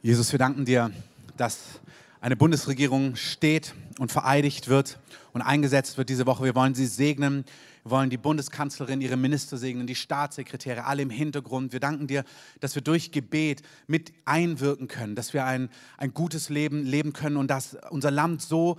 Jesus, wir danken dir, dass eine Bundesregierung steht und vereidigt wird und eingesetzt wird diese Woche. Wir wollen sie segnen. Wir wollen die Bundeskanzlerin, ihre Minister segnen, die Staatssekretäre, alle im Hintergrund. Wir danken dir, dass wir durch Gebet mit einwirken können, dass wir ein, ein gutes Leben leben können und dass unser Land so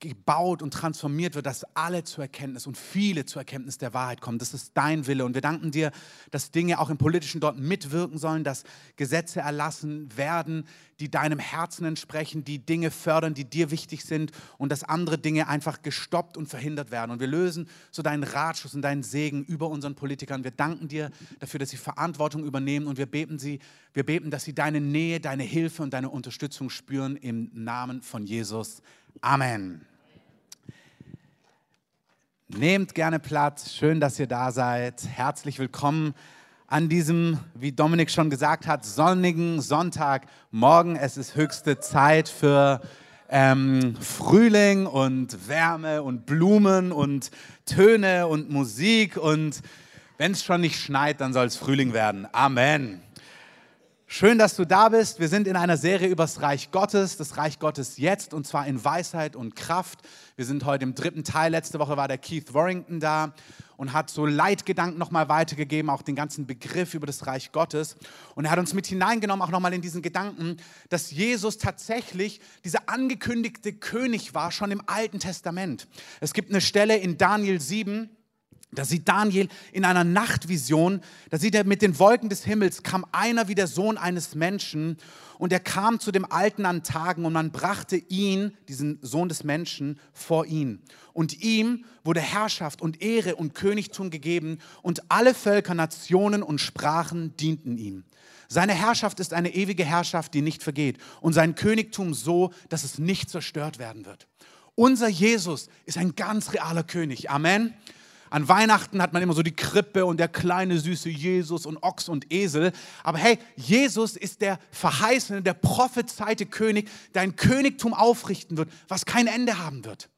gebaut und transformiert wird, dass alle zur Erkenntnis und viele zur Erkenntnis der Wahrheit kommen. Das ist dein Wille. Und wir danken dir, dass Dinge auch im Politischen dort mitwirken sollen, dass Gesetze erlassen werden, die deinem Herzen entsprechen, die Dinge fördern, die dir wichtig sind und dass andere Dinge einfach gestoppt und verhindert werden. Und wir lösen so deinen Ratschluss und deinen Segen über unseren Politikern. Wir danken dir dafür, dass sie Verantwortung übernehmen und wir beten sie, wir beten, dass sie deine Nähe, deine Hilfe und deine Unterstützung spüren im Namen von Jesus. Amen. Nehmt gerne Platz. Schön, dass ihr da seid. Herzlich willkommen an diesem, wie Dominik schon gesagt hat, sonnigen Sonntagmorgen. Es ist höchste Zeit für ähm, Frühling und Wärme und Blumen und Töne und Musik. Und wenn es schon nicht schneit, dann soll es Frühling werden. Amen. Schön, dass du da bist. Wir sind in einer Serie über das Reich Gottes, das Reich Gottes jetzt und zwar in Weisheit und Kraft. Wir sind heute im dritten Teil. Letzte Woche war der Keith Warrington da und hat so Leitgedanken nochmal weitergegeben, auch den ganzen Begriff über das Reich Gottes. Und er hat uns mit hineingenommen, auch nochmal in diesen Gedanken, dass Jesus tatsächlich dieser angekündigte König war, schon im Alten Testament. Es gibt eine Stelle in Daniel 7, da sieht Daniel in einer Nachtvision, da sieht er mit den Wolken des Himmels, kam einer wie der Sohn eines Menschen und er kam zu dem Alten an Tagen und man brachte ihn, diesen Sohn des Menschen, vor ihn. Und ihm wurde Herrschaft und Ehre und Königtum gegeben und alle Völker, Nationen und Sprachen dienten ihm. Seine Herrschaft ist eine ewige Herrschaft, die nicht vergeht und sein Königtum so, dass es nicht zerstört werden wird. Unser Jesus ist ein ganz realer König. Amen. An Weihnachten hat man immer so die Krippe und der kleine süße Jesus und Ochs und Esel. Aber hey, Jesus ist der verheißene, der prophezeite König, der ein Königtum aufrichten wird, was kein Ende haben wird.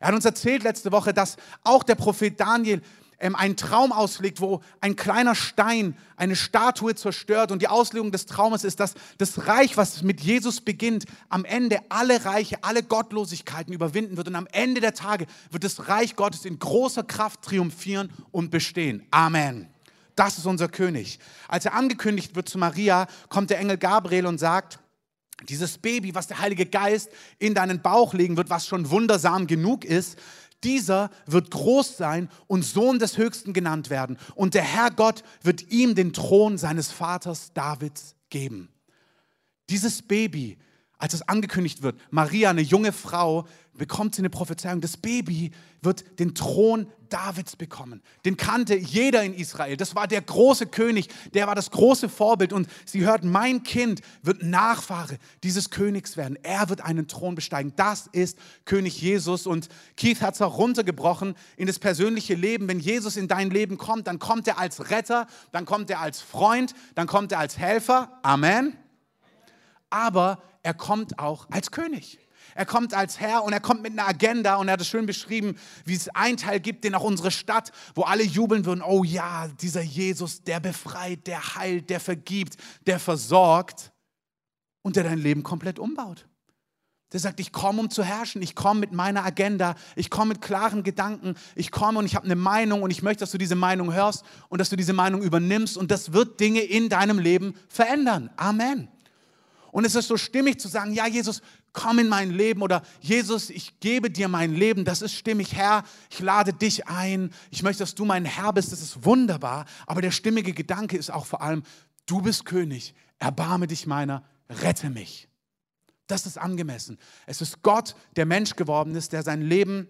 Er hat uns erzählt letzte Woche, dass auch der Prophet Daniel ähm, einen Traum auslegt, wo ein kleiner Stein eine Statue zerstört. Und die Auslegung des Traumes ist, dass das Reich, was mit Jesus beginnt, am Ende alle Reiche, alle Gottlosigkeiten überwinden wird. Und am Ende der Tage wird das Reich Gottes in großer Kraft triumphieren und bestehen. Amen. Das ist unser König. Als er angekündigt wird zu Maria, kommt der Engel Gabriel und sagt, dieses Baby, was der Heilige Geist in deinen Bauch legen wird, was schon wundersam genug ist, dieser wird groß sein und Sohn des Höchsten genannt werden. Und der Herr Gott wird ihm den Thron seines Vaters Davids geben. Dieses Baby, als es angekündigt wird, Maria, eine junge Frau, bekommt sie eine Prophezeiung. Das Baby wird den Thron Davids bekommen. Den kannte jeder in Israel. Das war der große König, der war das große Vorbild. Und sie hört, mein Kind wird Nachfahre dieses Königs werden. Er wird einen Thron besteigen. Das ist König Jesus. Und Keith hat es auch runtergebrochen in das persönliche Leben. Wenn Jesus in dein Leben kommt, dann kommt er als Retter, dann kommt er als Freund, dann kommt er als Helfer. Amen. Aber er kommt auch als König. Er kommt als Herr und er kommt mit einer Agenda und er hat es schön beschrieben, wie es einen Teil gibt, den auch unsere Stadt, wo alle jubeln würden, oh ja, dieser Jesus, der befreit, der heilt, der vergibt, der versorgt und der dein Leben komplett umbaut. Der sagt, ich komme, um zu herrschen, ich komme mit meiner Agenda, ich komme mit klaren Gedanken, ich komme und ich habe eine Meinung und ich möchte, dass du diese Meinung hörst und dass du diese Meinung übernimmst und das wird Dinge in deinem Leben verändern. Amen. Und es ist so stimmig zu sagen, ja Jesus, komm in mein Leben oder Jesus, ich gebe dir mein Leben, das ist stimmig, Herr, ich lade dich ein, ich möchte, dass du mein Herr bist, das ist wunderbar, aber der stimmige Gedanke ist auch vor allem, du bist König, erbarme dich meiner, rette mich. Das ist angemessen. Es ist Gott, der Mensch geworden ist, der sein Leben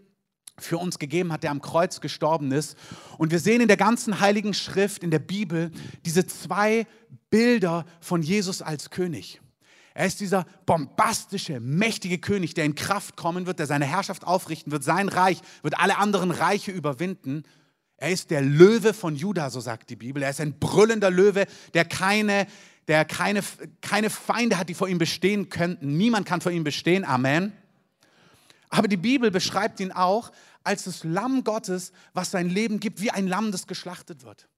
für uns gegeben hat, der am Kreuz gestorben ist. Und wir sehen in der ganzen heiligen Schrift, in der Bibel, diese zwei Bilder von Jesus als König. Er ist dieser bombastische, mächtige König, der in Kraft kommen wird, der seine Herrschaft aufrichten wird. Sein Reich wird alle anderen Reiche überwinden. Er ist der Löwe von Juda, so sagt die Bibel. Er ist ein brüllender Löwe, der keine, der keine, keine Feinde hat, die vor ihm bestehen könnten. Niemand kann vor ihm bestehen. Amen. Aber die Bibel beschreibt ihn auch als das Lamm Gottes, was sein Leben gibt, wie ein Lamm, das geschlachtet wird.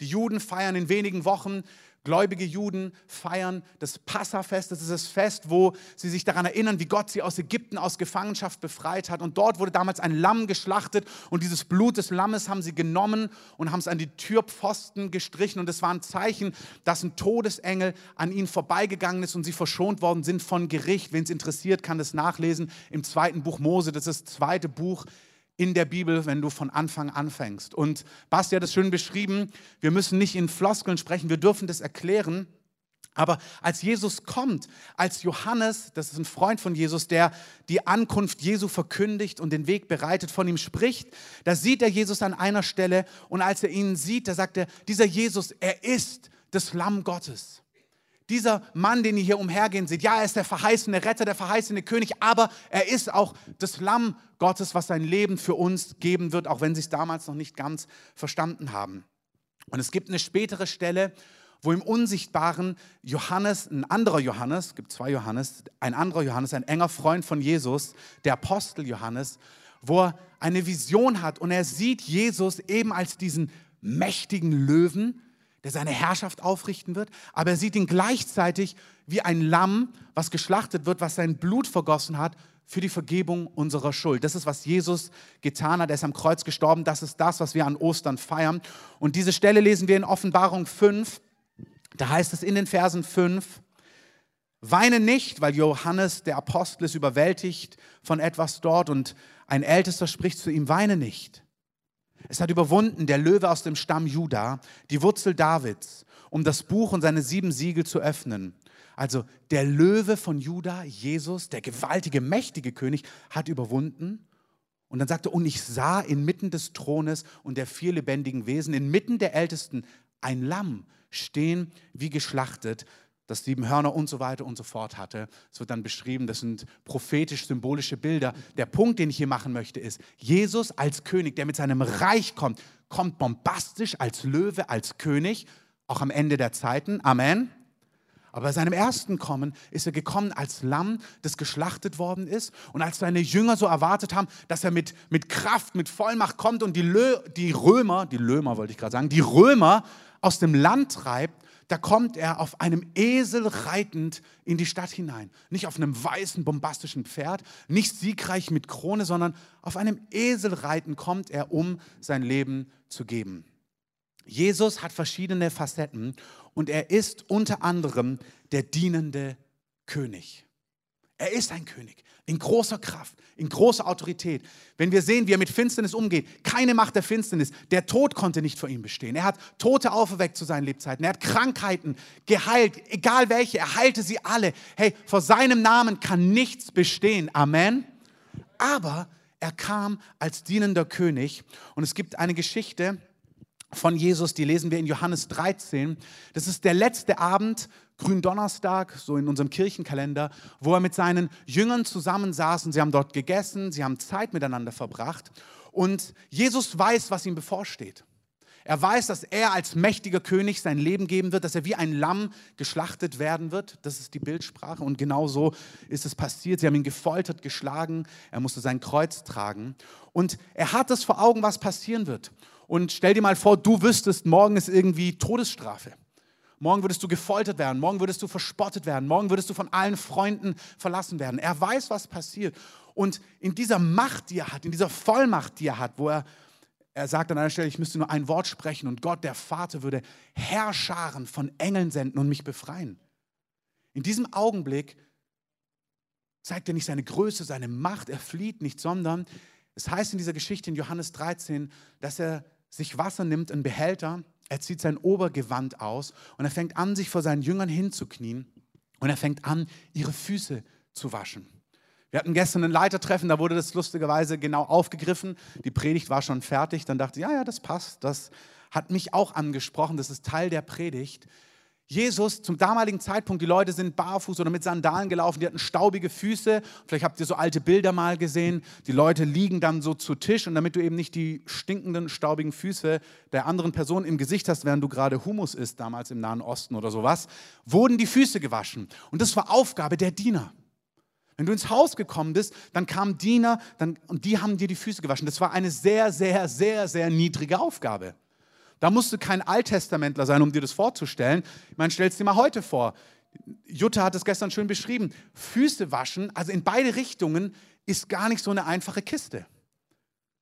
Die Juden feiern in wenigen Wochen Gläubige Juden feiern das Passafest. Das ist das Fest, wo sie sich daran erinnern, wie Gott sie aus Ägypten, aus Gefangenschaft befreit hat. Und dort wurde damals ein Lamm geschlachtet und dieses Blut des Lammes haben sie genommen und haben es an die Türpfosten gestrichen. Und es war ein Zeichen, dass ein Todesengel an ihnen vorbeigegangen ist und sie verschont worden sind von Gericht. Wen es interessiert, kann das nachlesen im zweiten Buch Mose. Das ist das zweite Buch in der Bibel, wenn du von Anfang anfängst. Und Basti hat es schön beschrieben, wir müssen nicht in Floskeln sprechen, wir dürfen das erklären. Aber als Jesus kommt, als Johannes, das ist ein Freund von Jesus, der die Ankunft Jesu verkündigt und den Weg bereitet, von ihm spricht, da sieht er Jesus an einer Stelle und als er ihn sieht, da sagt er, dieser Jesus, er ist das Lamm Gottes. Dieser Mann, den ihr hier umhergehen seht, ja, er ist der verheißene Retter, der verheißene König, aber er ist auch das Lamm Gottes, was sein Leben für uns geben wird, auch wenn sie es damals noch nicht ganz verstanden haben. Und es gibt eine spätere Stelle, wo im Unsichtbaren Johannes, ein anderer Johannes, es gibt zwei Johannes, ein anderer Johannes, ein enger Freund von Jesus, der Apostel Johannes, wo er eine Vision hat und er sieht Jesus eben als diesen mächtigen Löwen, der seine Herrschaft aufrichten wird, aber er sieht ihn gleichzeitig wie ein Lamm, was geschlachtet wird, was sein Blut vergossen hat für die Vergebung unserer Schuld. Das ist, was Jesus getan hat. Er ist am Kreuz gestorben. Das ist das, was wir an Ostern feiern. Und diese Stelle lesen wir in Offenbarung 5. Da heißt es in den Versen 5, Weine nicht, weil Johannes, der Apostel, ist überwältigt von etwas dort und ein Ältester spricht zu ihm, weine nicht. Es hat überwunden der Löwe aus dem Stamm Juda, die Wurzel Davids, um das Buch und seine sieben Siegel zu öffnen. Also der Löwe von Juda, Jesus, der gewaltige, mächtige König, hat überwunden. Und dann sagte, und ich sah inmitten des Thrones und der vier lebendigen Wesen, inmitten der Ältesten, ein Lamm stehen wie geschlachtet, das sieben Hörner und so weiter und so fort hatte. Es wird dann beschrieben, das sind prophetisch-symbolische Bilder. Der Punkt, den ich hier machen möchte, ist, Jesus als König, der mit seinem Reich kommt, kommt bombastisch als Löwe, als König, auch am Ende der Zeiten. Amen. Aber bei seinem ersten Kommen ist er gekommen als Lamm, das geschlachtet worden ist. Und als seine Jünger so erwartet haben, dass er mit, mit Kraft, mit Vollmacht kommt und die, Lö, die Römer, die Lömer wollte ich gerade sagen, die Römer aus dem Land treibt, da kommt er auf einem Esel reitend in die Stadt hinein. Nicht auf einem weißen, bombastischen Pferd, nicht siegreich mit Krone, sondern auf einem Esel reitend kommt er, um sein Leben zu geben. Jesus hat verschiedene Facetten und er ist unter anderem der dienende König. Er ist ein König in großer Kraft, in großer Autorität. Wenn wir sehen, wie er mit Finsternis umgeht, keine Macht der Finsternis, der Tod konnte nicht vor ihm bestehen. Er hat Tote auferweckt zu seinen Lebzeiten. Er hat Krankheiten geheilt, egal welche, er heilte sie alle. Hey, vor seinem Namen kann nichts bestehen. Amen. Aber er kam als dienender König und es gibt eine Geschichte, von Jesus, die lesen wir in Johannes 13. Das ist der letzte Abend, Gründonnerstag, so in unserem Kirchenkalender, wo er mit seinen Jüngern zusammensaß und sie haben dort gegessen, sie haben Zeit miteinander verbracht und Jesus weiß, was ihm bevorsteht. Er weiß, dass er als mächtiger König sein Leben geben wird, dass er wie ein Lamm geschlachtet werden wird. Das ist die Bildsprache. Und genau so ist es passiert. Sie haben ihn gefoltert, geschlagen. Er musste sein Kreuz tragen. Und er hat es vor Augen, was passieren wird. Und stell dir mal vor, du wüsstest, morgen ist irgendwie Todesstrafe. Morgen würdest du gefoltert werden, morgen würdest du verspottet werden, morgen würdest du von allen Freunden verlassen werden. Er weiß, was passiert. Und in dieser Macht, die er hat, in dieser Vollmacht, die er hat, wo er, er sagt an einer Stelle, ich müsste nur ein Wort sprechen und Gott, der Vater, würde Herrscharen von Engeln senden und mich befreien. In diesem Augenblick zeigt er nicht seine Größe, seine Macht, er flieht nicht, sondern es heißt in dieser Geschichte in Johannes 13, dass er sich Wasser nimmt, einen Behälter, er zieht sein Obergewand aus und er fängt an, sich vor seinen Jüngern hinzuknien und er fängt an, ihre Füße zu waschen. Wir hatten gestern ein Leitertreffen, da wurde das lustigerweise genau aufgegriffen. Die Predigt war schon fertig. Dann dachte ich, ja, ja, das passt. Das hat mich auch angesprochen. Das ist Teil der Predigt. Jesus zum damaligen Zeitpunkt, die Leute sind barfuß oder mit Sandalen gelaufen, die hatten staubige Füße. Vielleicht habt ihr so alte Bilder mal gesehen. Die Leute liegen dann so zu Tisch und damit du eben nicht die stinkenden, staubigen Füße der anderen Person im Gesicht hast, während du gerade Humus isst, damals im Nahen Osten oder sowas, wurden die Füße gewaschen. Und das war Aufgabe der Diener. Wenn du ins Haus gekommen bist, dann kamen Diener dann, und die haben dir die Füße gewaschen. Das war eine sehr, sehr, sehr, sehr niedrige Aufgabe. Da musst du kein Alttestamentler sein, um dir das vorzustellen. Ich meine, stell es dir mal heute vor. Jutta hat es gestern schön beschrieben. Füße waschen, also in beide Richtungen, ist gar nicht so eine einfache Kiste.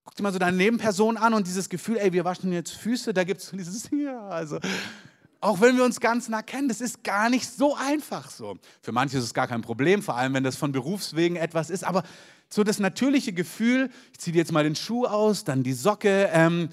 Guck dir mal so deine Nebenperson an und dieses Gefühl, ey, wir waschen jetzt Füße, da gibt es dieses, ja, also, auch wenn wir uns ganz nah kennen, das ist gar nicht so einfach so. Für manche ist es gar kein Problem, vor allem wenn das von Berufswegen etwas ist, aber so das natürliche Gefühl, ich ziehe dir jetzt mal den Schuh aus, dann die Socke, ähm,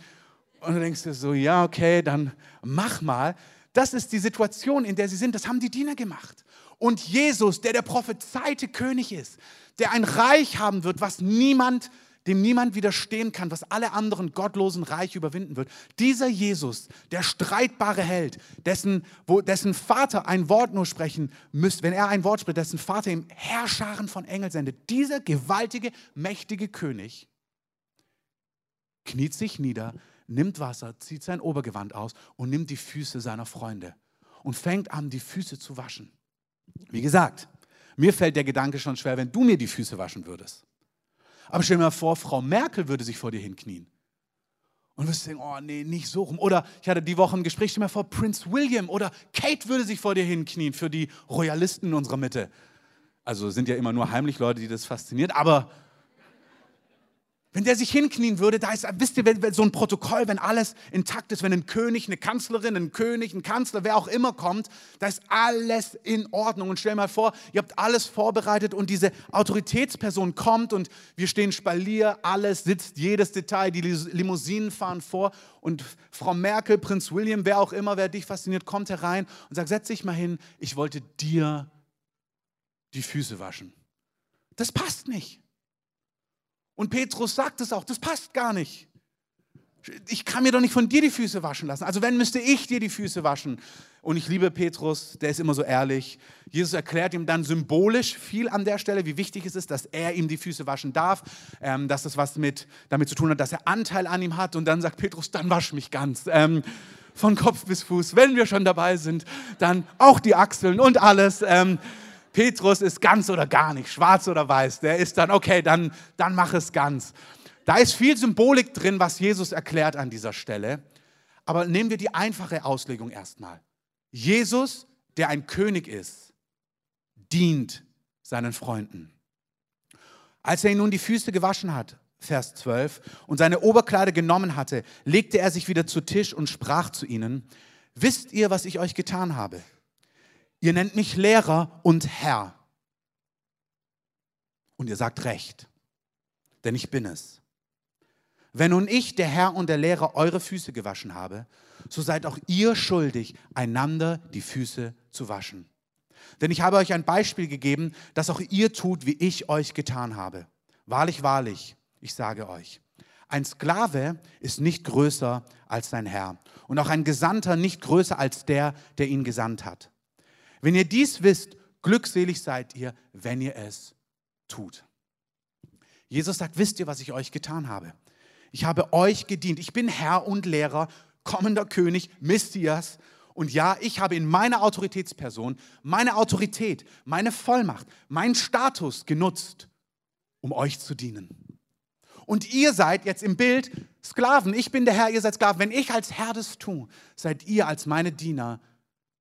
und du denkst dir so, ja, okay, dann mach mal. Das ist die Situation, in der sie sind. Das haben die Diener gemacht. Und Jesus, der der prophezeite König ist, der ein Reich haben wird, was niemand, dem niemand widerstehen kann, was alle anderen gottlosen Reiche überwinden wird. Dieser Jesus, der streitbare Held, dessen, wo, dessen Vater ein Wort nur sprechen müsste, wenn er ein Wort spricht, dessen Vater ihm Herrscharen von Engeln sendet. Dieser gewaltige, mächtige König kniet sich nieder, nimmt Wasser, zieht sein Obergewand aus und nimmt die Füße seiner Freunde und fängt an, die Füße zu waschen. Wie gesagt, mir fällt der Gedanke schon schwer, wenn du mir die Füße waschen würdest. Aber stell dir mal vor, Frau Merkel würde sich vor dir hinknien. Und du wirst denken, oh nee, nicht so rum. Oder ich hatte die Woche ein Gespräch, stell dir mal vor, Prince William oder Kate würde sich vor dir hinknien für die Royalisten in unserer Mitte. Also sind ja immer nur heimlich Leute, die das fasziniert, aber wenn der sich hinknien würde, da ist, wisst ihr, so ein Protokoll, wenn alles intakt ist, wenn ein König, eine Kanzlerin, ein König, ein Kanzler, wer auch immer kommt, da ist alles in Ordnung. Und stell mal vor, ihr habt alles vorbereitet und diese Autoritätsperson kommt und wir stehen Spalier, alles sitzt, jedes Detail, die Limousinen fahren vor und Frau Merkel, Prinz William, wer auch immer, wer dich fasziniert, kommt herein und sagt, setz dich mal hin, ich wollte dir die Füße waschen. Das passt nicht. Und Petrus sagt es auch, das passt gar nicht. Ich kann mir doch nicht von dir die Füße waschen lassen. Also wenn, müsste ich dir die Füße waschen. Und ich liebe Petrus, der ist immer so ehrlich. Jesus erklärt ihm dann symbolisch viel an der Stelle, wie wichtig es ist, dass er ihm die Füße waschen darf, ähm, dass das was mit, damit zu tun hat, dass er Anteil an ihm hat. Und dann sagt Petrus, dann wasch mich ganz. Ähm, von Kopf bis Fuß. Wenn wir schon dabei sind, dann auch die Achseln und alles. Ähm, Petrus ist ganz oder gar nicht, schwarz oder weiß. Der ist dann, okay, dann, dann mach es ganz. Da ist viel Symbolik drin, was Jesus erklärt an dieser Stelle. Aber nehmen wir die einfache Auslegung erstmal. Jesus, der ein König ist, dient seinen Freunden. Als er ihn nun die Füße gewaschen hat, Vers 12, und seine Oberkleider genommen hatte, legte er sich wieder zu Tisch und sprach zu ihnen, wisst ihr, was ich euch getan habe? Ihr nennt mich Lehrer und Herr. Und ihr sagt recht, denn ich bin es. Wenn nun ich, der Herr und der Lehrer, eure Füße gewaschen habe, so seid auch ihr schuldig, einander die Füße zu waschen. Denn ich habe euch ein Beispiel gegeben, dass auch ihr tut, wie ich euch getan habe. Wahrlich, wahrlich, ich sage euch, ein Sklave ist nicht größer als sein Herr und auch ein Gesandter nicht größer als der, der ihn gesandt hat. Wenn ihr dies wisst, glückselig seid ihr, wenn ihr es tut. Jesus sagt, wisst ihr, was ich euch getan habe? Ich habe euch gedient. Ich bin Herr und Lehrer, kommender König, Messias. Und ja, ich habe in meiner Autoritätsperson meine Autorität, meine Vollmacht, meinen Status genutzt, um euch zu dienen. Und ihr seid jetzt im Bild Sklaven. Ich bin der Herr, ihr seid Sklaven. Wenn ich als Herr das tue, seid ihr als meine Diener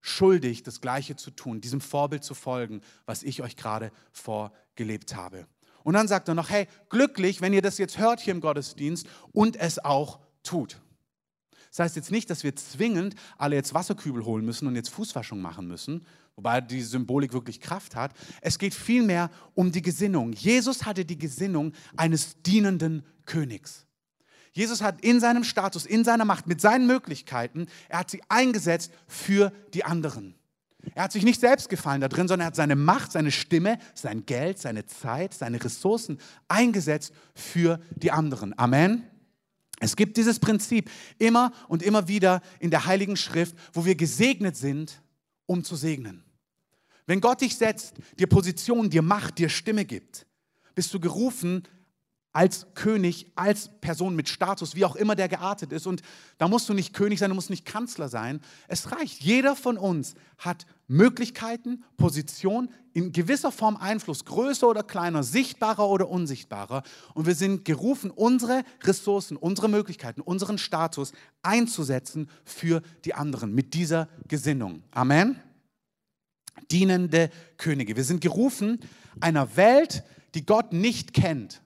schuldig, das Gleiche zu tun, diesem Vorbild zu folgen, was ich euch gerade vorgelebt habe. Und dann sagt er noch, hey, glücklich, wenn ihr das jetzt hört hier im Gottesdienst und es auch tut. Das heißt jetzt nicht, dass wir zwingend alle jetzt Wasserkübel holen müssen und jetzt Fußwaschung machen müssen, wobei die Symbolik wirklich Kraft hat. Es geht vielmehr um die Gesinnung. Jesus hatte die Gesinnung eines dienenden Königs. Jesus hat in seinem Status, in seiner Macht, mit seinen Möglichkeiten, er hat sie eingesetzt für die anderen. Er hat sich nicht selbst gefallen da drin, sondern er hat seine Macht, seine Stimme, sein Geld, seine Zeit, seine Ressourcen eingesetzt für die anderen. Amen. Es gibt dieses Prinzip immer und immer wieder in der Heiligen Schrift, wo wir gesegnet sind, um zu segnen. Wenn Gott dich setzt, dir Position, dir Macht, dir Stimme gibt, bist du gerufen, als König, als Person mit Status, wie auch immer der geartet ist. Und da musst du nicht König sein, du musst nicht Kanzler sein. Es reicht. Jeder von uns hat Möglichkeiten, Position, in gewisser Form Einfluss, größer oder kleiner, sichtbarer oder unsichtbarer. Und wir sind gerufen, unsere Ressourcen, unsere Möglichkeiten, unseren Status einzusetzen für die anderen mit dieser Gesinnung. Amen. Dienende Könige. Wir sind gerufen, einer Welt, die Gott nicht kennt,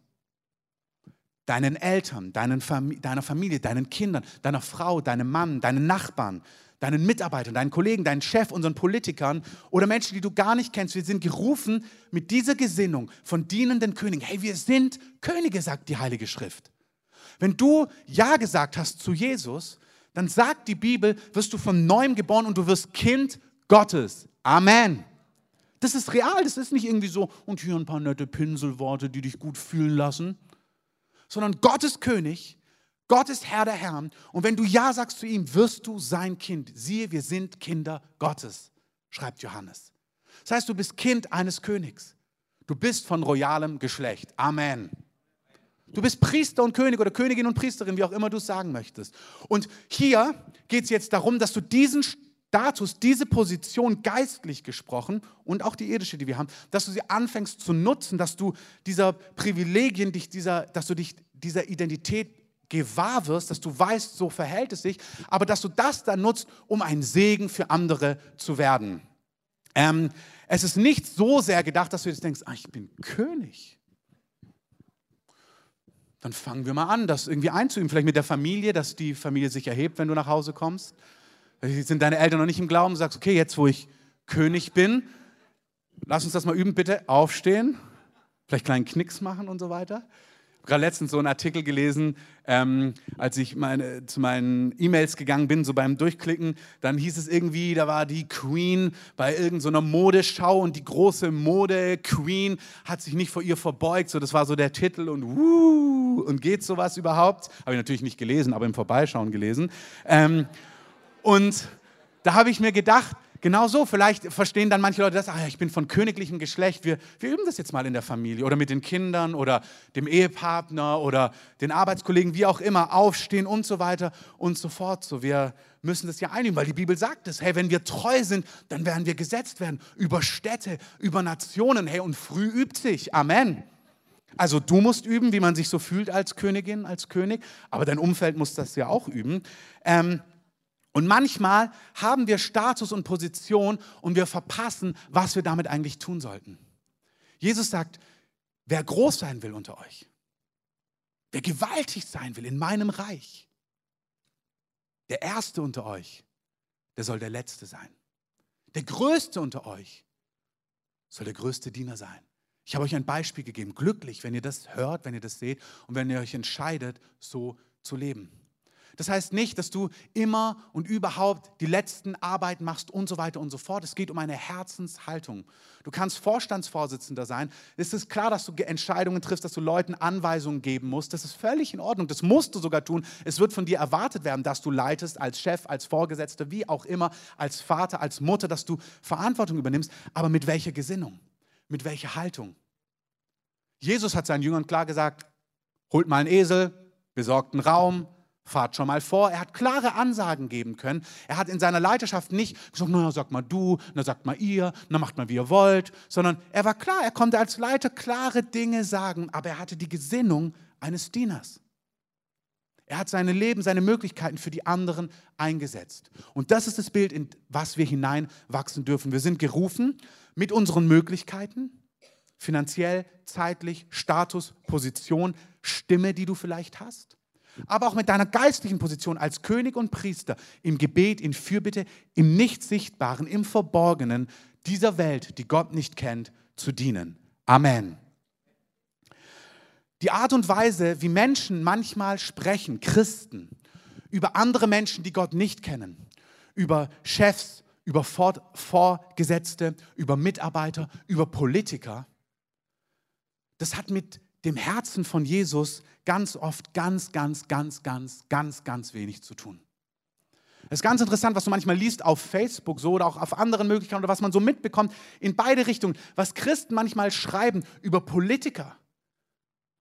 deinen Eltern, deinen Fam deiner Familie, deinen Kindern, deiner Frau, deinem Mann, deinen Nachbarn, deinen Mitarbeitern, deinen Kollegen, deinen Chef, unseren Politikern oder Menschen, die du gar nicht kennst. Wir sind gerufen mit dieser Gesinnung von dienenden Königen. Hey, wir sind Könige, sagt die Heilige Schrift. Wenn du Ja gesagt hast zu Jesus, dann sagt die Bibel, wirst du von neuem geboren und du wirst Kind Gottes. Amen. Das ist real, das ist nicht irgendwie so, und hier ein paar nette Pinselworte, die dich gut fühlen lassen sondern Gott ist König, Gott ist Herr der Herren. Und wenn du Ja sagst zu ihm, wirst du sein Kind. Siehe, wir sind Kinder Gottes, schreibt Johannes. Das heißt, du bist Kind eines Königs. Du bist von royalem Geschlecht. Amen. Du bist Priester und König oder Königin und Priesterin, wie auch immer du es sagen möchtest. Und hier geht es jetzt darum, dass du diesen Status, diese Position geistlich gesprochen und auch die irdische, die wir haben, dass du sie anfängst zu nutzen, dass du dieser Privilegien, dich dieser, dass du dich dieser Identität gewahr wirst, dass du weißt, so verhält es sich, aber dass du das dann nutzt, um ein Segen für andere zu werden. Ähm, es ist nicht so sehr gedacht, dass du jetzt denkst, ah, ich bin König. Dann fangen wir mal an, das irgendwie einzuüben, vielleicht mit der Familie, dass die Familie sich erhebt, wenn du nach Hause kommst. Sind deine Eltern noch nicht im Glauben? Sagst, okay, jetzt wo ich König bin, lass uns das mal üben, bitte. Aufstehen, vielleicht einen kleinen Knicks machen und so weiter. Ich habe gerade letztens so einen Artikel gelesen, ähm, als ich meine, zu meinen E-Mails gegangen bin, so beim Durchklicken, dann hieß es irgendwie, da war die Queen bei irgendeiner so Modeschau und die große Mode-Queen hat sich nicht vor ihr verbeugt. So, das war so der Titel und wuh, und geht sowas überhaupt? Habe ich natürlich nicht gelesen, aber im Vorbeischauen gelesen. Ähm, und da habe ich mir gedacht, genau so, vielleicht verstehen dann manche Leute das, ah, ich bin von königlichem Geschlecht, wir, wir üben das jetzt mal in der Familie oder mit den Kindern oder dem Ehepartner oder den Arbeitskollegen, wie auch immer, aufstehen und so weiter und so fort. So, wir müssen das ja einüben, weil die Bibel sagt es, hey, wenn wir treu sind, dann werden wir gesetzt werden über Städte, über Nationen, hey, und früh übt sich, Amen. Also du musst üben, wie man sich so fühlt als Königin, als König, aber dein Umfeld muss das ja auch üben. Ähm, und manchmal haben wir Status und Position und wir verpassen, was wir damit eigentlich tun sollten. Jesus sagt, wer groß sein will unter euch, wer gewaltig sein will in meinem Reich, der Erste unter euch, der soll der Letzte sein. Der Größte unter euch soll der größte Diener sein. Ich habe euch ein Beispiel gegeben. Glücklich, wenn ihr das hört, wenn ihr das seht und wenn ihr euch entscheidet, so zu leben. Das heißt nicht, dass du immer und überhaupt die letzten Arbeiten machst und so weiter und so fort. Es geht um eine Herzenshaltung. Du kannst Vorstandsvorsitzender sein. Es ist klar, dass du Entscheidungen triffst, dass du Leuten Anweisungen geben musst. Das ist völlig in Ordnung. Das musst du sogar tun. Es wird von dir erwartet werden, dass du leitest als Chef, als Vorgesetzter, wie auch immer, als Vater, als Mutter, dass du Verantwortung übernimmst. Aber mit welcher Gesinnung? Mit welcher Haltung? Jesus hat seinen Jüngern klar gesagt, holt mal einen Esel, besorgt einen Raum, fahrt schon mal vor. Er hat klare Ansagen geben können. Er hat in seiner Leiterschaft nicht gesagt, na, sagt mal du, na, sagt mal ihr, na, macht mal, wie ihr wollt, sondern er war klar, er konnte als Leiter klare Dinge sagen, aber er hatte die Gesinnung eines Dieners. Er hat seine Leben, seine Möglichkeiten für die anderen eingesetzt. Und das ist das Bild, in was wir hineinwachsen dürfen. Wir sind gerufen mit unseren Möglichkeiten, finanziell, zeitlich, Status, Position, Stimme, die du vielleicht hast aber auch mit deiner geistlichen Position als König und Priester im Gebet, in Fürbitte, im Nicht-Sichtbaren, im Verborgenen dieser Welt, die Gott nicht kennt, zu dienen. Amen. Die Art und Weise, wie Menschen manchmal sprechen, Christen, über andere Menschen, die Gott nicht kennen, über Chefs, über Vorgesetzte, über Mitarbeiter, über Politiker, das hat mit dem Herzen von Jesus ganz oft ganz, ganz, ganz, ganz, ganz, ganz wenig zu tun. Es ist ganz interessant, was du manchmal liest auf Facebook so oder auch auf anderen Möglichkeiten oder was man so mitbekommt in beide Richtungen, was Christen manchmal schreiben über Politiker,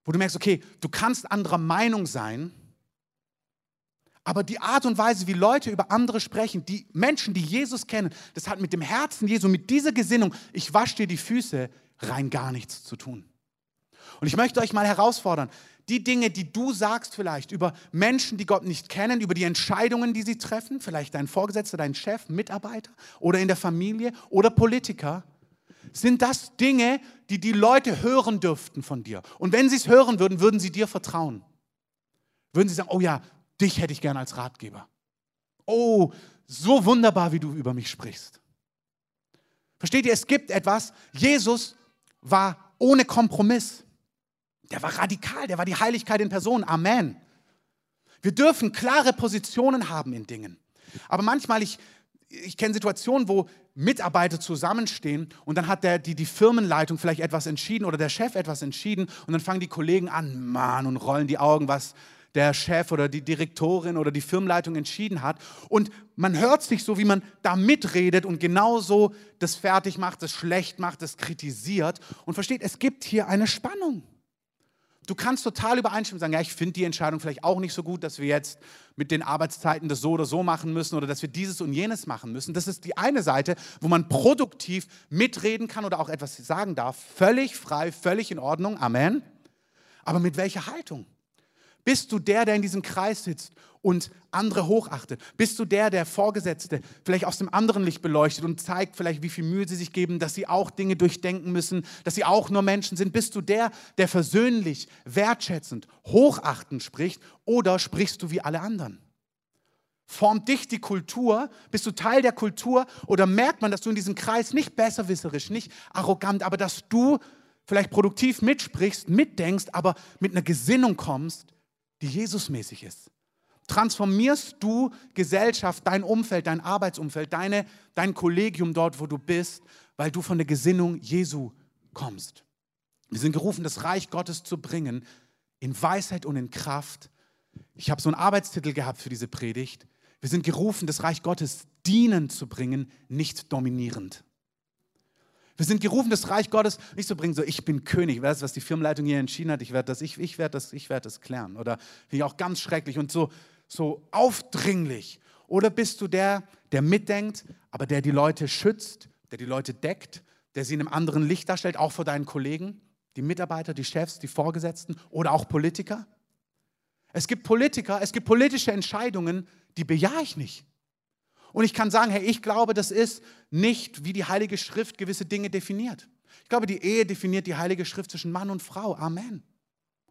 wo du merkst, okay, du kannst anderer Meinung sein, aber die Art und Weise, wie Leute über andere sprechen, die Menschen, die Jesus kennen, das hat mit dem Herzen Jesu, mit dieser Gesinnung, ich wasche dir die Füße, rein gar nichts zu tun. Und ich möchte euch mal herausfordern, die Dinge, die du sagst vielleicht über Menschen, die Gott nicht kennen, über die Entscheidungen, die sie treffen, vielleicht dein Vorgesetzter, dein Chef, Mitarbeiter oder in der Familie oder Politiker, sind das Dinge, die die Leute hören dürften von dir. Und wenn sie es hören würden, würden sie dir vertrauen. Würden sie sagen, oh ja, dich hätte ich gern als Ratgeber. Oh, so wunderbar, wie du über mich sprichst. Versteht ihr, es gibt etwas, Jesus war ohne Kompromiss. Der war radikal, der war die Heiligkeit in Person. Amen. Wir dürfen klare Positionen haben in Dingen. Aber manchmal, ich, ich kenne Situationen, wo Mitarbeiter zusammenstehen und dann hat der, die, die Firmenleitung vielleicht etwas entschieden oder der Chef etwas entschieden und dann fangen die Kollegen an, Mann, und rollen die Augen, was der Chef oder die Direktorin oder die Firmenleitung entschieden hat. Und man hört sich so, wie man da mitredet und genauso das fertig macht, das schlecht macht, das kritisiert. Und versteht, es gibt hier eine Spannung. Du kannst total übereinstimmen und sagen, ja, ich finde die Entscheidung vielleicht auch nicht so gut, dass wir jetzt mit den Arbeitszeiten das so oder so machen müssen oder dass wir dieses und jenes machen müssen. Das ist die eine Seite, wo man produktiv mitreden kann oder auch etwas sagen darf. Völlig frei, völlig in Ordnung. Amen. Aber mit welcher Haltung? Bist du der, der in diesem Kreis sitzt und andere hochachtet? Bist du der, der Vorgesetzte vielleicht aus dem anderen Licht beleuchtet und zeigt vielleicht, wie viel Mühe sie sich geben, dass sie auch Dinge durchdenken müssen, dass sie auch nur Menschen sind? Bist du der, der versöhnlich, wertschätzend, hochachtend spricht oder sprichst du wie alle anderen? Formt dich die Kultur? Bist du Teil der Kultur? Oder merkt man, dass du in diesem Kreis nicht besserwisserisch, nicht arrogant, aber dass du vielleicht produktiv mitsprichst, mitdenkst, aber mit einer Gesinnung kommst, die Jesusmäßig ist? Transformierst du Gesellschaft, dein Umfeld, dein Arbeitsumfeld, deine, dein Kollegium dort, wo du bist, weil du von der Gesinnung Jesu kommst? Wir sind gerufen, das Reich Gottes zu bringen in Weisheit und in Kraft. Ich habe so einen Arbeitstitel gehabt für diese Predigt. Wir sind gerufen, das Reich Gottes dienen zu bringen, nicht dominierend. Wir sind gerufen, das Reich Gottes nicht zu bringen, so ich bin König. Weißt du, was die Firmenleitung hier entschieden hat? Ich werde das, ich, ich werde das, ich das klären. Oder finde ich auch ganz schrecklich und so, so aufdringlich. Oder bist du der, der mitdenkt, aber der die Leute schützt, der die Leute deckt, der sie in einem anderen Licht darstellt, auch vor deinen Kollegen, die Mitarbeiter, die Chefs, die Vorgesetzten oder auch Politiker? Es gibt Politiker, es gibt politische Entscheidungen, die bejahe ich nicht. Und ich kann sagen, hey, ich glaube, das ist nicht, wie die Heilige Schrift gewisse Dinge definiert. Ich glaube, die Ehe definiert die Heilige Schrift zwischen Mann und Frau. Amen.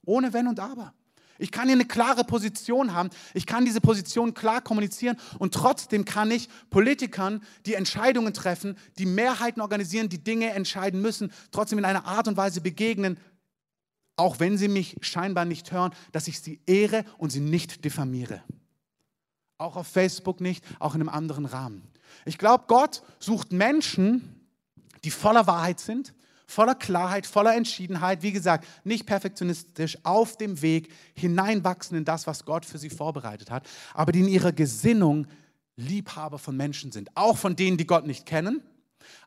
Ohne Wenn und Aber. Ich kann hier eine klare Position haben. Ich kann diese Position klar kommunizieren und trotzdem kann ich Politikern, die Entscheidungen treffen, die Mehrheiten organisieren, die Dinge entscheiden müssen, trotzdem in einer Art und Weise begegnen, auch wenn sie mich scheinbar nicht hören, dass ich sie ehre und sie nicht diffamiere. Auch auf Facebook nicht, auch in einem anderen Rahmen. Ich glaube, Gott sucht Menschen, die voller Wahrheit sind, voller Klarheit, voller Entschiedenheit, wie gesagt, nicht perfektionistisch, auf dem Weg hineinwachsen in das, was Gott für sie vorbereitet hat, aber die in ihrer Gesinnung Liebhaber von Menschen sind. Auch von denen, die Gott nicht kennen,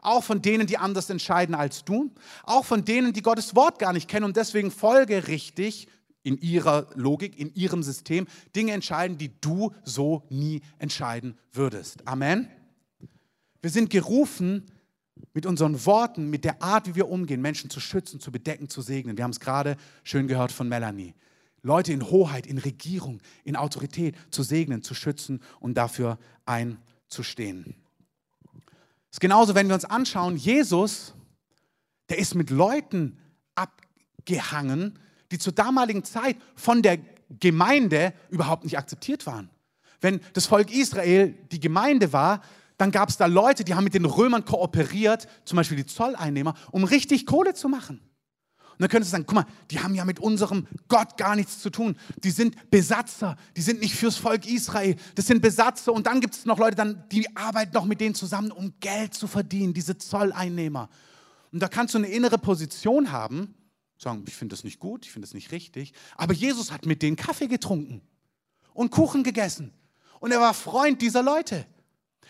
auch von denen, die anders entscheiden als du, auch von denen, die Gottes Wort gar nicht kennen und deswegen folgerichtig in ihrer Logik, in ihrem System Dinge entscheiden, die du so nie entscheiden würdest. Amen. Wir sind gerufen, mit unseren Worten, mit der Art, wie wir umgehen, Menschen zu schützen, zu bedecken, zu segnen. Wir haben es gerade schön gehört von Melanie. Leute in Hoheit, in Regierung, in Autorität zu segnen, zu schützen und dafür einzustehen. Es ist genauso, wenn wir uns anschauen, Jesus, der ist mit Leuten abgehangen, die zur damaligen Zeit von der Gemeinde überhaupt nicht akzeptiert waren. Wenn das Volk Israel die Gemeinde war, dann gab es da Leute, die haben mit den Römern kooperiert, zum Beispiel die Zolleinnehmer, um richtig Kohle zu machen. Und dann könntest du sagen, guck mal, die haben ja mit unserem Gott gar nichts zu tun. Die sind Besatzer, die sind nicht fürs Volk Israel, das sind Besatzer. Und dann gibt es noch Leute, die arbeiten noch mit denen zusammen, um Geld zu verdienen, diese Zolleinnehmer. Und da kannst du eine innere Position haben, sagen, ich finde das nicht gut, ich finde das nicht richtig. Aber Jesus hat mit denen Kaffee getrunken und Kuchen gegessen. Und er war Freund dieser Leute.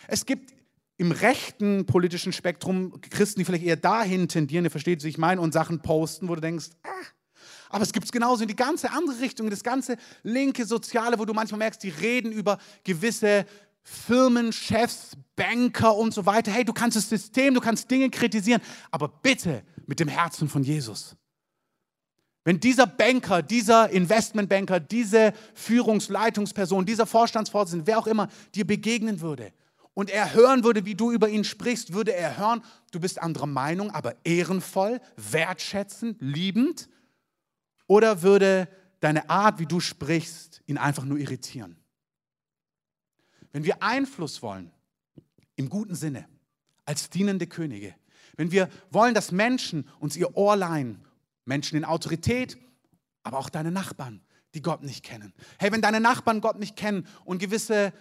Es gibt im rechten politischen Spektrum Christen, die vielleicht eher dahin tendieren, ihr versteht, was ich meine, und Sachen posten, wo du denkst, ah. Aber es gibt es genauso in die ganze andere Richtung, das ganze linke Soziale, wo du manchmal merkst, die reden über gewisse Firmen, Chefs, Banker und so weiter. Hey, du kannst das System, du kannst Dinge kritisieren, aber bitte mit dem Herzen von Jesus. Wenn dieser Banker, dieser Investmentbanker, diese Führungsleitungsperson, dieser Vorstandsvorsitzende, wer auch immer dir begegnen würde und er hören würde, wie du über ihn sprichst, würde er hören, du bist anderer Meinung, aber ehrenvoll, wertschätzend, liebend? Oder würde deine Art, wie du sprichst, ihn einfach nur irritieren? Wenn wir Einfluss wollen, im guten Sinne, als dienende Könige, wenn wir wollen, dass Menschen uns ihr Ohr leihen Menschen in Autorität, aber auch deine Nachbarn, die Gott nicht kennen. Hey, wenn deine Nachbarn Gott nicht kennen und gewisse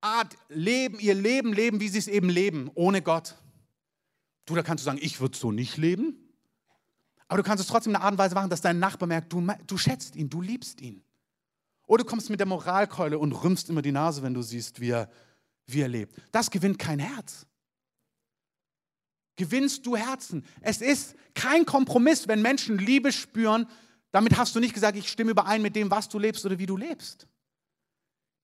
Art leben, ihr Leben leben, wie sie es eben leben, ohne Gott, du, da kannst du sagen, ich würde so nicht leben. Aber du kannst es trotzdem in einer Art und Weise machen, dass dein Nachbar merkt, du, du schätzt ihn, du liebst ihn. Oder du kommst mit der Moralkeule und rümpfst immer die Nase, wenn du siehst, wie er, wie er lebt. Das gewinnt kein Herz gewinnst du Herzen. Es ist kein Kompromiss, wenn Menschen Liebe spüren. Damit hast du nicht gesagt, ich stimme überein mit dem, was du lebst oder wie du lebst.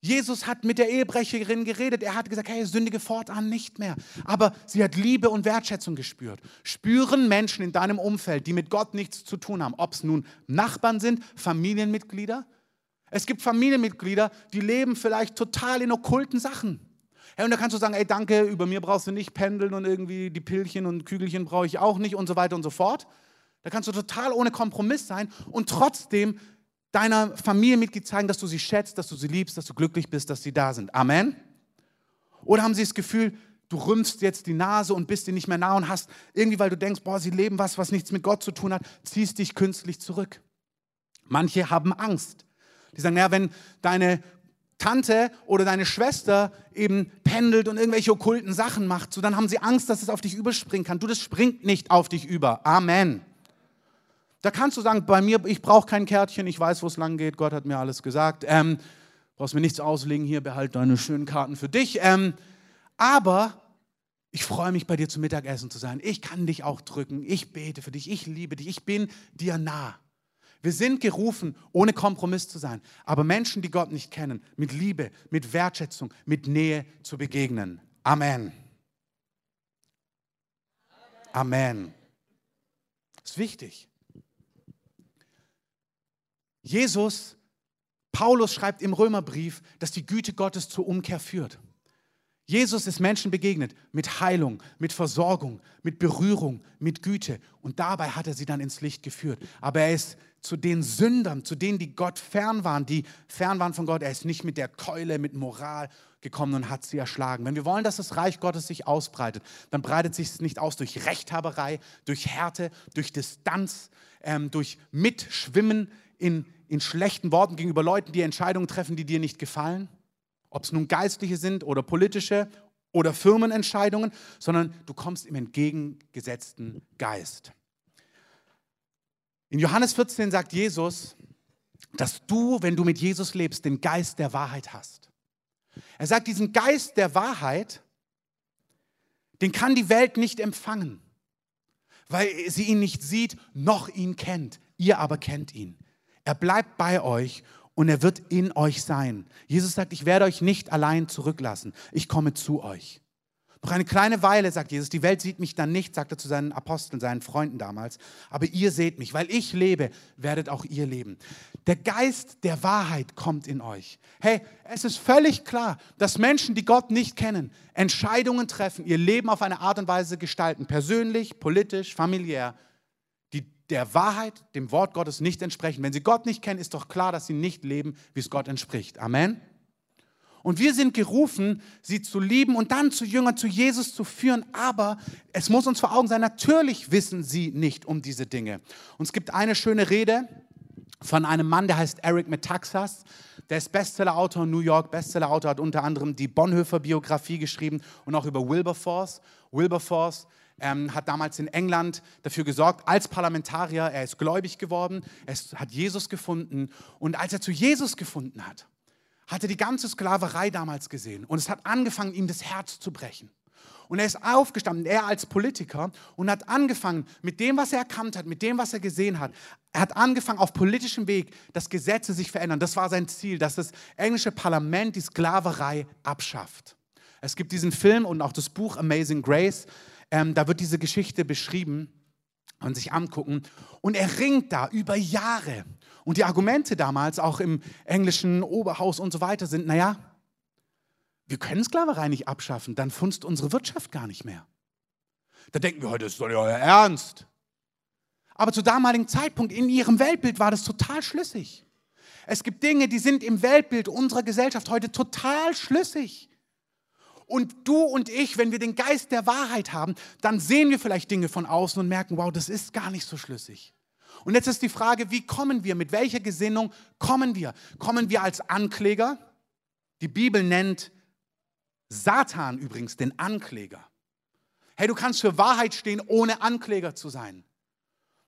Jesus hat mit der Ehebrecherin geredet. Er hat gesagt, hey, sündige fortan nicht mehr. Aber sie hat Liebe und Wertschätzung gespürt. Spüren Menschen in deinem Umfeld, die mit Gott nichts zu tun haben, ob es nun Nachbarn sind, Familienmitglieder. Es gibt Familienmitglieder, die leben vielleicht total in okkulten Sachen. Hey, und da kannst du sagen, ey, danke, über mir brauchst du nicht pendeln und irgendwie die Pillchen und Kügelchen brauche ich auch nicht und so weiter und so fort. Da kannst du total ohne Kompromiss sein und trotzdem deiner Familienmitglied zeigen, dass du sie schätzt, dass du sie liebst, dass du glücklich bist, dass sie da sind. Amen. Oder haben sie das Gefühl, du rümpfst jetzt die Nase und bist dir nicht mehr nah und hast irgendwie, weil du denkst, boah, sie leben was, was nichts mit Gott zu tun hat, ziehst dich künstlich zurück. Manche haben Angst. Die sagen, naja, wenn deine Tante oder deine Schwester eben pendelt und irgendwelche okkulten Sachen macht, so dann haben sie Angst, dass es auf dich überspringen kann. Du, das springt nicht auf dich über. Amen. Da kannst du sagen, bei mir, ich brauche kein Kärtchen, ich weiß, wo es lang geht, Gott hat mir alles gesagt. Ähm, brauchst mir nichts auslegen, hier behalt deine schönen Karten für dich. Ähm, aber ich freue mich, bei dir zum Mittagessen zu sein. Ich kann dich auch drücken. Ich bete für dich. Ich liebe dich. Ich bin dir nah. Wir sind gerufen, ohne Kompromiss zu sein, aber Menschen, die Gott nicht kennen, mit Liebe, mit Wertschätzung, mit Nähe zu begegnen. Amen. Amen. Das ist wichtig. Jesus, Paulus schreibt im Römerbrief, dass die Güte Gottes zur Umkehr führt. Jesus ist Menschen begegnet mit Heilung, mit Versorgung, mit Berührung, mit Güte. Und dabei hat er sie dann ins Licht geführt. Aber er ist zu den Sündern, zu denen, die Gott fern waren, die fern waren von Gott. Er ist nicht mit der Keule, mit Moral gekommen und hat sie erschlagen. Wenn wir wollen, dass das Reich Gottes sich ausbreitet, dann breitet sich es nicht aus durch Rechthaberei, durch Härte, durch Distanz, ähm, durch Mitschwimmen in, in schlechten Worten gegenüber Leuten, die Entscheidungen treffen, die dir nicht gefallen ob es nun geistliche sind oder politische oder Firmenentscheidungen, sondern du kommst im entgegengesetzten Geist. In Johannes 14 sagt Jesus, dass du, wenn du mit Jesus lebst, den Geist der Wahrheit hast. Er sagt, diesen Geist der Wahrheit, den kann die Welt nicht empfangen, weil sie ihn nicht sieht, noch ihn kennt. Ihr aber kennt ihn. Er bleibt bei euch und er wird in euch sein. Jesus sagt, ich werde euch nicht allein zurücklassen. Ich komme zu euch. Noch eine kleine Weile, sagt Jesus, die Welt sieht mich dann nicht, sagt er zu seinen Aposteln, seinen Freunden damals, aber ihr seht mich, weil ich lebe, werdet auch ihr leben. Der Geist der Wahrheit kommt in euch. Hey, es ist völlig klar, dass Menschen, die Gott nicht kennen, Entscheidungen treffen, ihr Leben auf eine Art und Weise gestalten, persönlich, politisch, familiär, der Wahrheit, dem Wort Gottes nicht entsprechen. Wenn sie Gott nicht kennen, ist doch klar, dass sie nicht leben, wie es Gott entspricht. Amen. Und wir sind gerufen, sie zu lieben und dann zu Jüngern, zu Jesus zu führen. Aber es muss uns vor Augen sein, natürlich wissen sie nicht um diese Dinge. Und es gibt eine schöne Rede von einem Mann, der heißt Eric Metaxas. Der ist Bestsellerautor in New York. Bestsellerautor hat unter anderem die Bonhoeffer-Biografie geschrieben und auch über Wilberforce. Wilberforce ähm, hat damals in England dafür gesorgt, als Parlamentarier, er ist gläubig geworden, er hat Jesus gefunden und als er zu Jesus gefunden hat, hat er die ganze Sklaverei damals gesehen und es hat angefangen, ihm das Herz zu brechen. Und er ist aufgestanden, er als Politiker, und hat angefangen, mit dem, was er erkannt hat, mit dem, was er gesehen hat, er hat angefangen, auf politischem Weg, dass Gesetze sich verändern. Das war sein Ziel, dass das englische Parlament die Sklaverei abschafft. Es gibt diesen Film und auch das Buch Amazing Grace, ähm, da wird diese Geschichte beschrieben und sich angucken. Und er ringt da über Jahre. Und die Argumente damals, auch im englischen Oberhaus und so weiter, sind, naja, wir können Sklaverei nicht abschaffen, dann funzt unsere Wirtschaft gar nicht mehr. Da denken wir heute, das ist doch nicht euer Ernst. Aber zu damaligen Zeitpunkt in ihrem Weltbild war das total schlüssig. Es gibt Dinge, die sind im Weltbild unserer Gesellschaft heute total schlüssig. Und du und ich, wenn wir den Geist der Wahrheit haben, dann sehen wir vielleicht Dinge von außen und merken, wow, das ist gar nicht so schlüssig. Und jetzt ist die Frage, wie kommen wir, mit welcher Gesinnung kommen wir? Kommen wir als Ankläger? Die Bibel nennt Satan übrigens den Ankläger. Hey, du kannst für Wahrheit stehen, ohne Ankläger zu sein.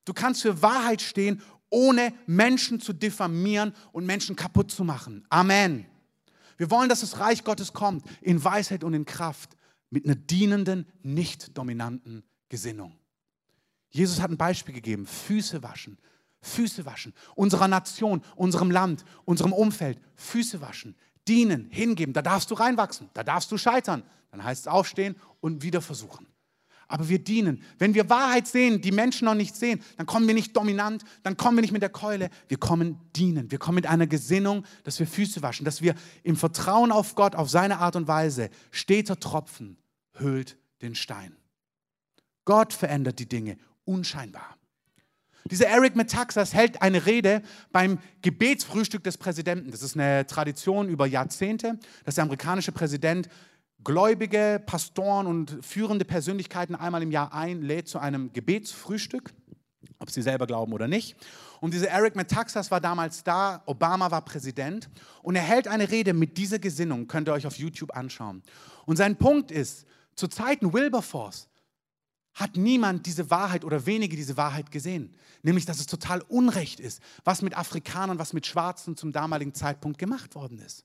Du kannst für Wahrheit stehen, ohne Menschen zu diffamieren und Menschen kaputt zu machen. Amen. Wir wollen, dass das Reich Gottes kommt in Weisheit und in Kraft mit einer dienenden, nicht dominanten Gesinnung. Jesus hat ein Beispiel gegeben, Füße waschen, Füße waschen, unserer Nation, unserem Land, unserem Umfeld, Füße waschen dienen, hingeben, da darfst du reinwachsen, da darfst du scheitern. Dann heißt es aufstehen und wieder versuchen. Aber wir dienen. Wenn wir Wahrheit sehen, die Menschen noch nicht sehen, dann kommen wir nicht dominant, dann kommen wir nicht mit der Keule, wir kommen dienen. Wir kommen mit einer Gesinnung, dass wir Füße waschen, dass wir im Vertrauen auf Gott, auf seine Art und Weise, steter Tropfen hüllt den Stein. Gott verändert die Dinge unscheinbar. Dieser Eric Metaxas hält eine Rede beim Gebetsfrühstück des Präsidenten. Das ist eine Tradition über Jahrzehnte, dass der amerikanische Präsident gläubige Pastoren und führende Persönlichkeiten einmal im Jahr einlädt zu einem Gebetsfrühstück, ob sie selber glauben oder nicht. Und dieser Eric Metaxas war damals da, Obama war Präsident und er hält eine Rede mit dieser Gesinnung, könnt ihr euch auf YouTube anschauen. Und sein Punkt ist, zu Zeiten Wilberforce hat niemand diese Wahrheit oder wenige diese Wahrheit gesehen. Nämlich, dass es total Unrecht ist, was mit Afrikanern, was mit Schwarzen zum damaligen Zeitpunkt gemacht worden ist.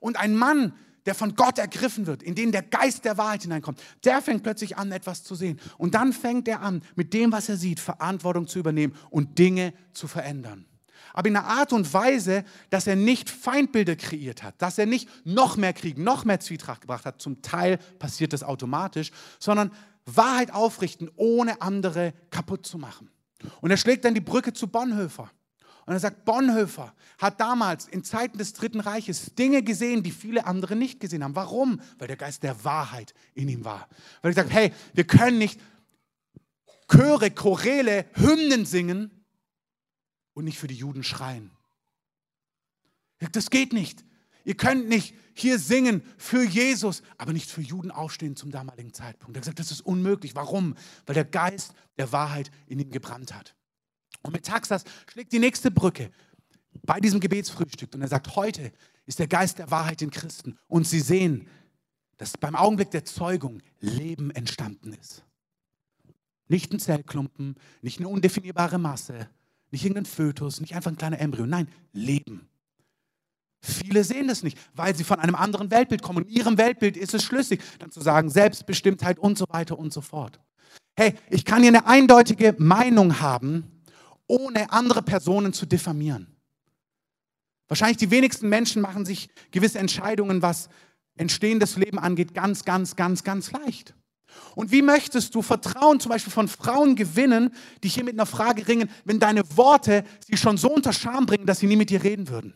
Und ein Mann, der von Gott ergriffen wird, in den der Geist der Wahrheit hineinkommt, der fängt plötzlich an, etwas zu sehen. Und dann fängt er an, mit dem, was er sieht, Verantwortung zu übernehmen und Dinge zu verändern. Aber in einer Art und Weise, dass er nicht Feindbilder kreiert hat, dass er nicht noch mehr Krieg, noch mehr Zwietracht gebracht hat. Zum Teil passiert das automatisch, sondern Wahrheit aufrichten, ohne andere kaputt zu machen. Und er schlägt dann die Brücke zu Bonhoeffer. Und er sagt, Bonhoeffer hat damals in Zeiten des Dritten Reiches Dinge gesehen, die viele andere nicht gesehen haben. Warum? Weil der Geist der Wahrheit in ihm war. Weil er sagt, hey, wir können nicht Chöre, Choräle, Hymnen singen und nicht für die Juden schreien. Das geht nicht. Ihr könnt nicht hier singen für Jesus, aber nicht für Juden aufstehen zum damaligen Zeitpunkt. Er hat gesagt, das ist unmöglich. Warum? Weil der Geist der Wahrheit in ihm gebrannt hat. Und mit Taxas schlägt die nächste Brücke bei diesem Gebetsfrühstück. Und er sagt, heute ist der Geist der Wahrheit in Christen. Und sie sehen, dass beim Augenblick der Zeugung Leben entstanden ist. Nicht ein Zellklumpen, nicht eine undefinierbare Masse, nicht irgendein Fötus, nicht einfach ein kleiner Embryo. Nein, Leben. Viele sehen das nicht, weil sie von einem anderen Weltbild kommen. In ihrem Weltbild ist es schlüssig, dann zu sagen, Selbstbestimmtheit und so weiter und so fort. Hey, ich kann hier eine eindeutige Meinung haben, ohne andere Personen zu diffamieren. Wahrscheinlich die wenigsten Menschen machen sich gewisse Entscheidungen, was entstehendes Leben angeht, ganz, ganz, ganz, ganz leicht. Und wie möchtest du Vertrauen zum Beispiel von Frauen gewinnen, die hier mit einer Frage ringen, wenn deine Worte sie schon so unter Scham bringen, dass sie nie mit dir reden würden?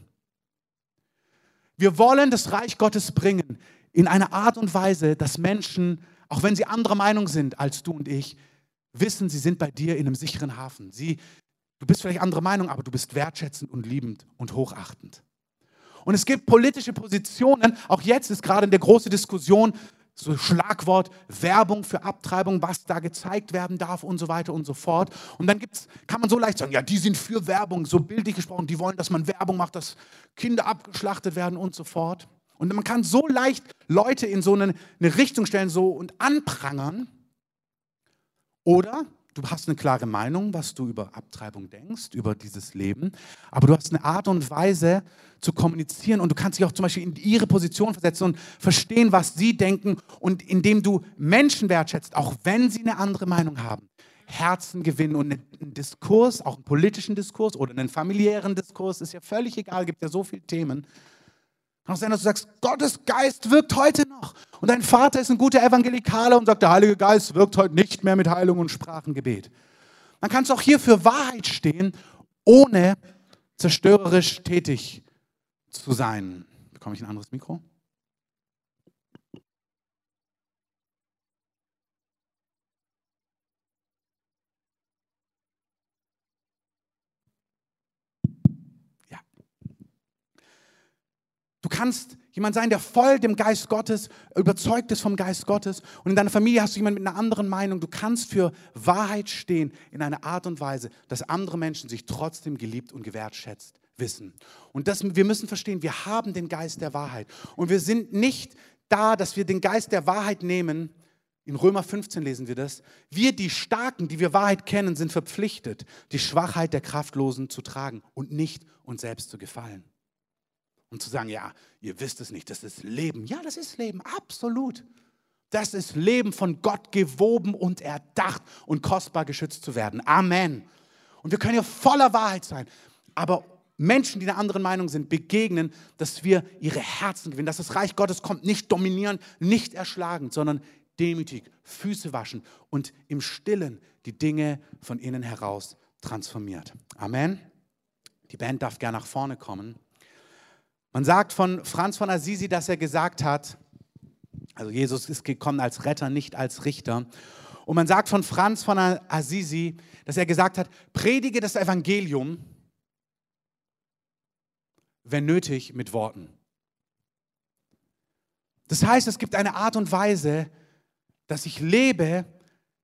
Wir wollen das Reich Gottes bringen in einer Art und Weise, dass Menschen, auch wenn sie anderer Meinung sind als du und ich, wissen, sie sind bei dir in einem sicheren Hafen. Sie, du bist vielleicht anderer Meinung, aber du bist wertschätzend und liebend und hochachtend. Und es gibt politische Positionen, auch jetzt ist gerade eine große Diskussion, so Schlagwort Werbung für Abtreibung, was da gezeigt werden darf und so weiter und so fort. Und dann gibt's, kann man so leicht sagen, ja, die sind für Werbung, so bildlich gesprochen, die wollen, dass man Werbung macht, dass Kinder abgeschlachtet werden und so fort. Und man kann so leicht Leute in so eine, eine Richtung stellen so und anprangern. Oder Du hast eine klare Meinung, was du über Abtreibung denkst, über dieses Leben. Aber du hast eine Art und Weise zu kommunizieren und du kannst dich auch zum Beispiel in ihre Position versetzen und verstehen, was sie denken. Und indem du Menschen wertschätzt, auch wenn sie eine andere Meinung haben, Herzen gewinnen und einen Diskurs, auch einen politischen Diskurs oder einen familiären Diskurs, ist ja völlig egal, gibt ja so viele Themen. Kann auch sein, dass du sagst, Gottes Geist wirkt heute noch. Und dein Vater ist ein guter Evangelikaler und sagt, der Heilige Geist wirkt heute nicht mehr mit Heilung und Sprachengebet. Dann kannst du auch hier für Wahrheit stehen, ohne zerstörerisch tätig zu sein. Bekomme ich ein anderes Mikro? Du kannst jemand sein, der voll dem Geist Gottes, überzeugt ist vom Geist Gottes. Und in deiner Familie hast du jemanden mit einer anderen Meinung. Du kannst für Wahrheit stehen in einer Art und Weise, dass andere Menschen sich trotzdem geliebt und gewertschätzt wissen. Und das, wir müssen verstehen, wir haben den Geist der Wahrheit. Und wir sind nicht da, dass wir den Geist der Wahrheit nehmen. In Römer 15 lesen wir das. Wir, die Starken, die wir Wahrheit kennen, sind verpflichtet, die Schwachheit der Kraftlosen zu tragen und nicht uns selbst zu gefallen. Und zu sagen, ja, ihr wisst es nicht, das ist Leben. Ja, das ist Leben, absolut. Das ist Leben von Gott gewoben und erdacht und kostbar geschützt zu werden. Amen. Und wir können ja voller Wahrheit sein. Aber Menschen, die einer anderen Meinung sind, begegnen, dass wir ihre Herzen gewinnen, dass das Reich Gottes kommt, nicht dominierend, nicht erschlagend, sondern demütig, Füße waschen und im Stillen die Dinge von innen heraus transformiert. Amen. Die Band darf gerne nach vorne kommen. Man sagt von Franz von Assisi, dass er gesagt hat, also Jesus ist gekommen als Retter, nicht als Richter. Und man sagt von Franz von Assisi, dass er gesagt hat, predige das Evangelium, wenn nötig, mit Worten. Das heißt, es gibt eine Art und Weise, dass ich lebe,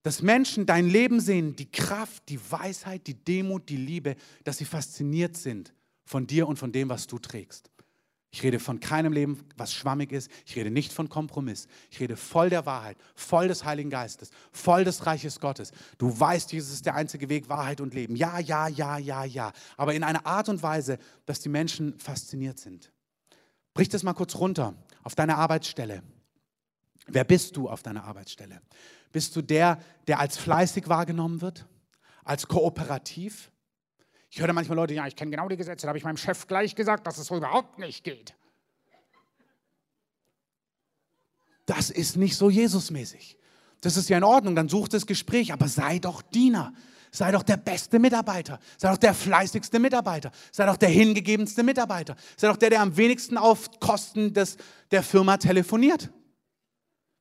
dass Menschen dein Leben sehen, die Kraft, die Weisheit, die Demut, die Liebe, dass sie fasziniert sind von dir und von dem, was du trägst. Ich rede von keinem Leben, was schwammig ist. Ich rede nicht von Kompromiss. Ich rede voll der Wahrheit, voll des Heiligen Geistes, voll des Reiches Gottes. Du weißt, Jesus ist der einzige Weg, Wahrheit und Leben. Ja, ja, ja, ja, ja. Aber in einer Art und Weise, dass die Menschen fasziniert sind. Brich das mal kurz runter auf deine Arbeitsstelle. Wer bist du auf deiner Arbeitsstelle? Bist du der, der als fleißig wahrgenommen wird? Als kooperativ? Ich höre manchmal Leute, ja, ich kenne genau die Gesetze, da habe ich meinem Chef gleich gesagt, dass es so überhaupt nicht geht. Das ist nicht so Jesusmäßig. Das ist ja in Ordnung, dann such das Gespräch, aber sei doch Diener. Sei doch der beste Mitarbeiter. Sei doch der fleißigste Mitarbeiter. Sei doch der hingegebenste Mitarbeiter. Sei doch der, der am wenigsten auf Kosten des, der Firma telefoniert.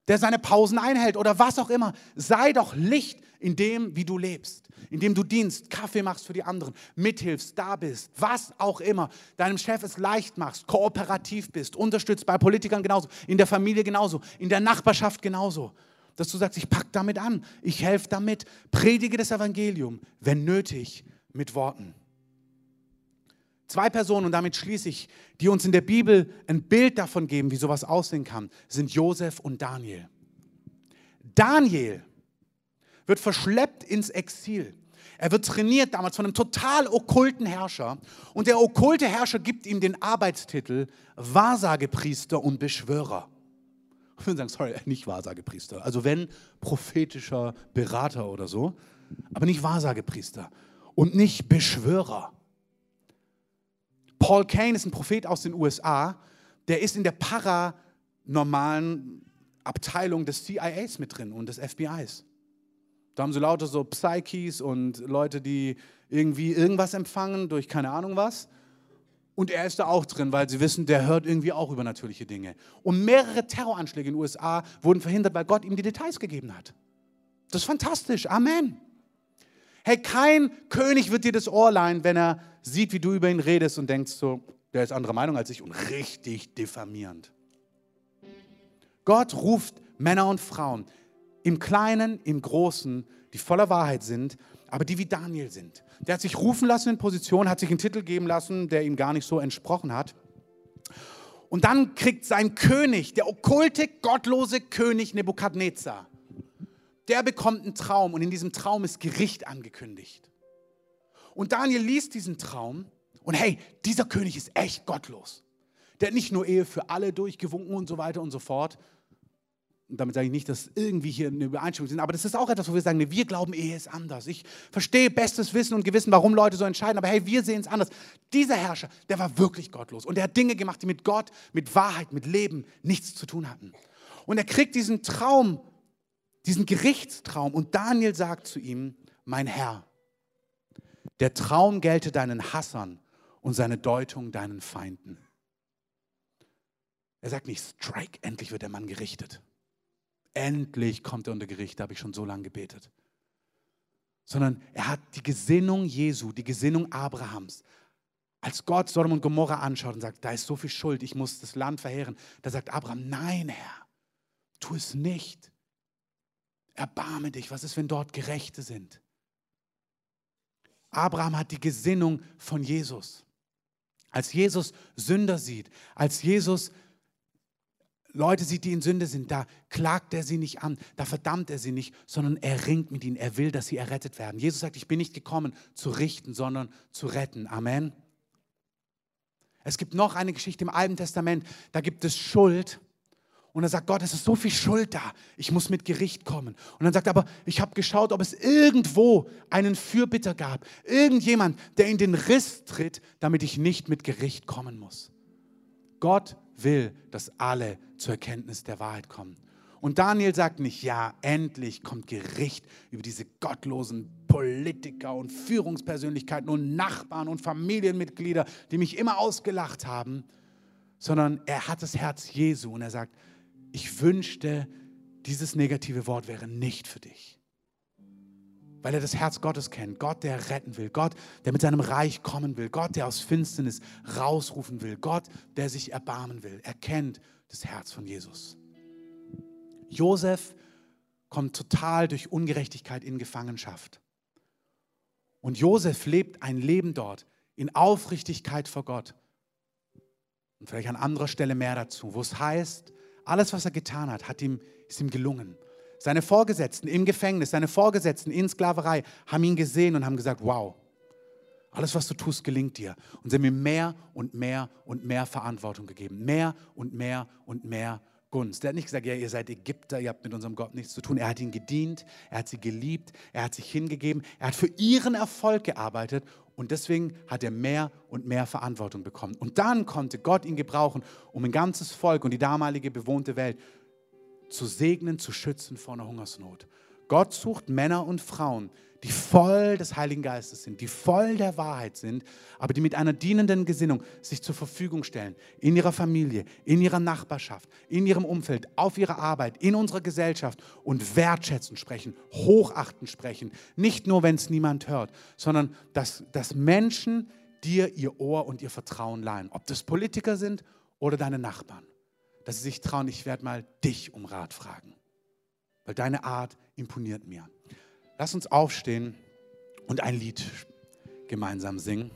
Der seine Pausen einhält oder was auch immer. Sei doch Licht in dem, wie du lebst, indem du dienst, Kaffee machst für die anderen, mithilfst, da bist, was auch immer, deinem Chef es leicht machst, kooperativ bist, unterstützt bei Politikern genauso, in der Familie genauso, in der Nachbarschaft genauso. Dass du sagst, ich packe damit an, ich helfe damit, predige das Evangelium, wenn nötig, mit Worten. Zwei Personen, und damit schließe ich, die uns in der Bibel ein Bild davon geben, wie sowas aussehen kann, sind Josef und Daniel. Daniel wird verschleppt ins Exil. Er wird trainiert damals von einem total okkulten Herrscher und der okkulte Herrscher gibt ihm den Arbeitstitel Wahrsagepriester und Beschwörer. Ich würde sagen, sorry, nicht Wahrsagepriester. Also wenn prophetischer Berater oder so, aber nicht Wahrsagepriester und nicht Beschwörer. Paul Kane ist ein Prophet aus den USA, der ist in der paranormalen Abteilung des CIAs mit drin und des FBIs. Da haben sie lauter so Psyches und Leute, die irgendwie irgendwas empfangen durch keine Ahnung was. Und er ist da auch drin, weil sie wissen, der hört irgendwie auch übernatürliche Dinge. Und mehrere Terroranschläge in den USA wurden verhindert, weil Gott ihm die Details gegeben hat. Das ist fantastisch. Amen. Hey, kein König wird dir das Ohr leihen, wenn er sieht, wie du über ihn redest und denkst so, der ist anderer Meinung als ich und richtig diffamierend. Gott ruft Männer und Frauen, im Kleinen, im Großen, die voller Wahrheit sind, aber die wie Daniel sind. Der hat sich rufen lassen in Position, hat sich einen Titel geben lassen, der ihm gar nicht so entsprochen hat. Und dann kriegt sein König, der okkulte, gottlose König Nebukadnezar, der bekommt einen Traum und in diesem Traum ist Gericht angekündigt. Und Daniel liest diesen Traum und hey, dieser König ist echt gottlos. Der hat nicht nur Ehe für alle durchgewunken und so weiter und so fort. Und damit sage ich nicht, dass irgendwie hier eine Übereinstimmung sind, aber das ist auch etwas, wo wir sagen, nee, wir glauben, Ehe ist anders. Ich verstehe bestes Wissen und Gewissen, warum Leute so entscheiden, aber hey, wir sehen es anders. Dieser Herrscher, der war wirklich gottlos und der hat Dinge gemacht, die mit Gott, mit Wahrheit, mit Leben nichts zu tun hatten. Und er kriegt diesen Traum, diesen Gerichtstraum und Daniel sagt zu ihm, mein Herr, der Traum gelte deinen Hassern und seine Deutung deinen Feinden. Er sagt nicht, strike, endlich wird der Mann gerichtet. Endlich kommt er unter Gericht, da habe ich schon so lange gebetet. Sondern er hat die Gesinnung Jesu, die Gesinnung Abrahams. Als Gott Sodom und Gomorra anschaut und sagt, da ist so viel Schuld, ich muss das Land verheeren, da sagt Abraham, nein Herr, tu es nicht. Erbarme dich, was ist, wenn dort Gerechte sind? Abraham hat die Gesinnung von Jesus. Als Jesus Sünder sieht, als Jesus Leute sieht, die in Sünde sind, da klagt er sie nicht an, da verdammt er sie nicht, sondern er ringt mit ihnen. Er will, dass sie errettet werden. Jesus sagt, ich bin nicht gekommen zu richten, sondern zu retten. Amen. Es gibt noch eine Geschichte im Alten Testament, da gibt es Schuld. Und dann sagt Gott, es ist so viel Schuld da, ich muss mit Gericht kommen. Und dann sagt er aber, ich habe geschaut, ob es irgendwo einen Fürbitter gab, irgendjemand, der in den Riss tritt, damit ich nicht mit Gericht kommen muss. Gott will, dass alle zur Erkenntnis der Wahrheit kommen. Und Daniel sagt nicht, ja, endlich kommt Gericht über diese gottlosen Politiker und Führungspersönlichkeiten und Nachbarn und Familienmitglieder, die mich immer ausgelacht haben, sondern er hat das Herz Jesu und er sagt, ich wünschte, dieses negative Wort wäre nicht für dich weil er das Herz Gottes kennt. Gott, der retten will. Gott, der mit seinem Reich kommen will. Gott, der aus Finsternis rausrufen will. Gott, der sich erbarmen will. Er kennt das Herz von Jesus. Josef kommt total durch Ungerechtigkeit in Gefangenschaft. Und Josef lebt ein Leben dort in Aufrichtigkeit vor Gott. Und vielleicht an anderer Stelle mehr dazu, wo es heißt, alles, was er getan hat, hat ihm, ist ihm gelungen. Seine Vorgesetzten im Gefängnis, seine Vorgesetzten in Sklaverei haben ihn gesehen und haben gesagt, wow, alles, was du tust, gelingt dir. Und sie haben ihm mehr und mehr und mehr Verantwortung gegeben. Mehr und mehr und mehr Gunst. Er hat nicht gesagt, ja, ihr seid Ägypter, ihr habt mit unserem Gott nichts zu tun. Er hat ihn gedient, er hat sie geliebt, er hat sich hingegeben, er hat für ihren Erfolg gearbeitet und deswegen hat er mehr und mehr Verantwortung bekommen. Und dann konnte Gott ihn gebrauchen, um ein ganzes Volk und die damalige bewohnte Welt zu segnen, zu schützen vor einer Hungersnot. Gott sucht Männer und Frauen, die voll des Heiligen Geistes sind, die voll der Wahrheit sind, aber die mit einer dienenden Gesinnung sich zur Verfügung stellen, in ihrer Familie, in ihrer Nachbarschaft, in ihrem Umfeld, auf ihrer Arbeit, in unserer Gesellschaft und wertschätzen sprechen, hochachten sprechen. Nicht nur, wenn es niemand hört, sondern dass, dass Menschen dir ihr Ohr und ihr Vertrauen leihen, ob das Politiker sind oder deine Nachbarn dass sie sich trauen, ich werde mal dich um Rat fragen, weil deine Art imponiert mir. Lass uns aufstehen und ein Lied gemeinsam singen.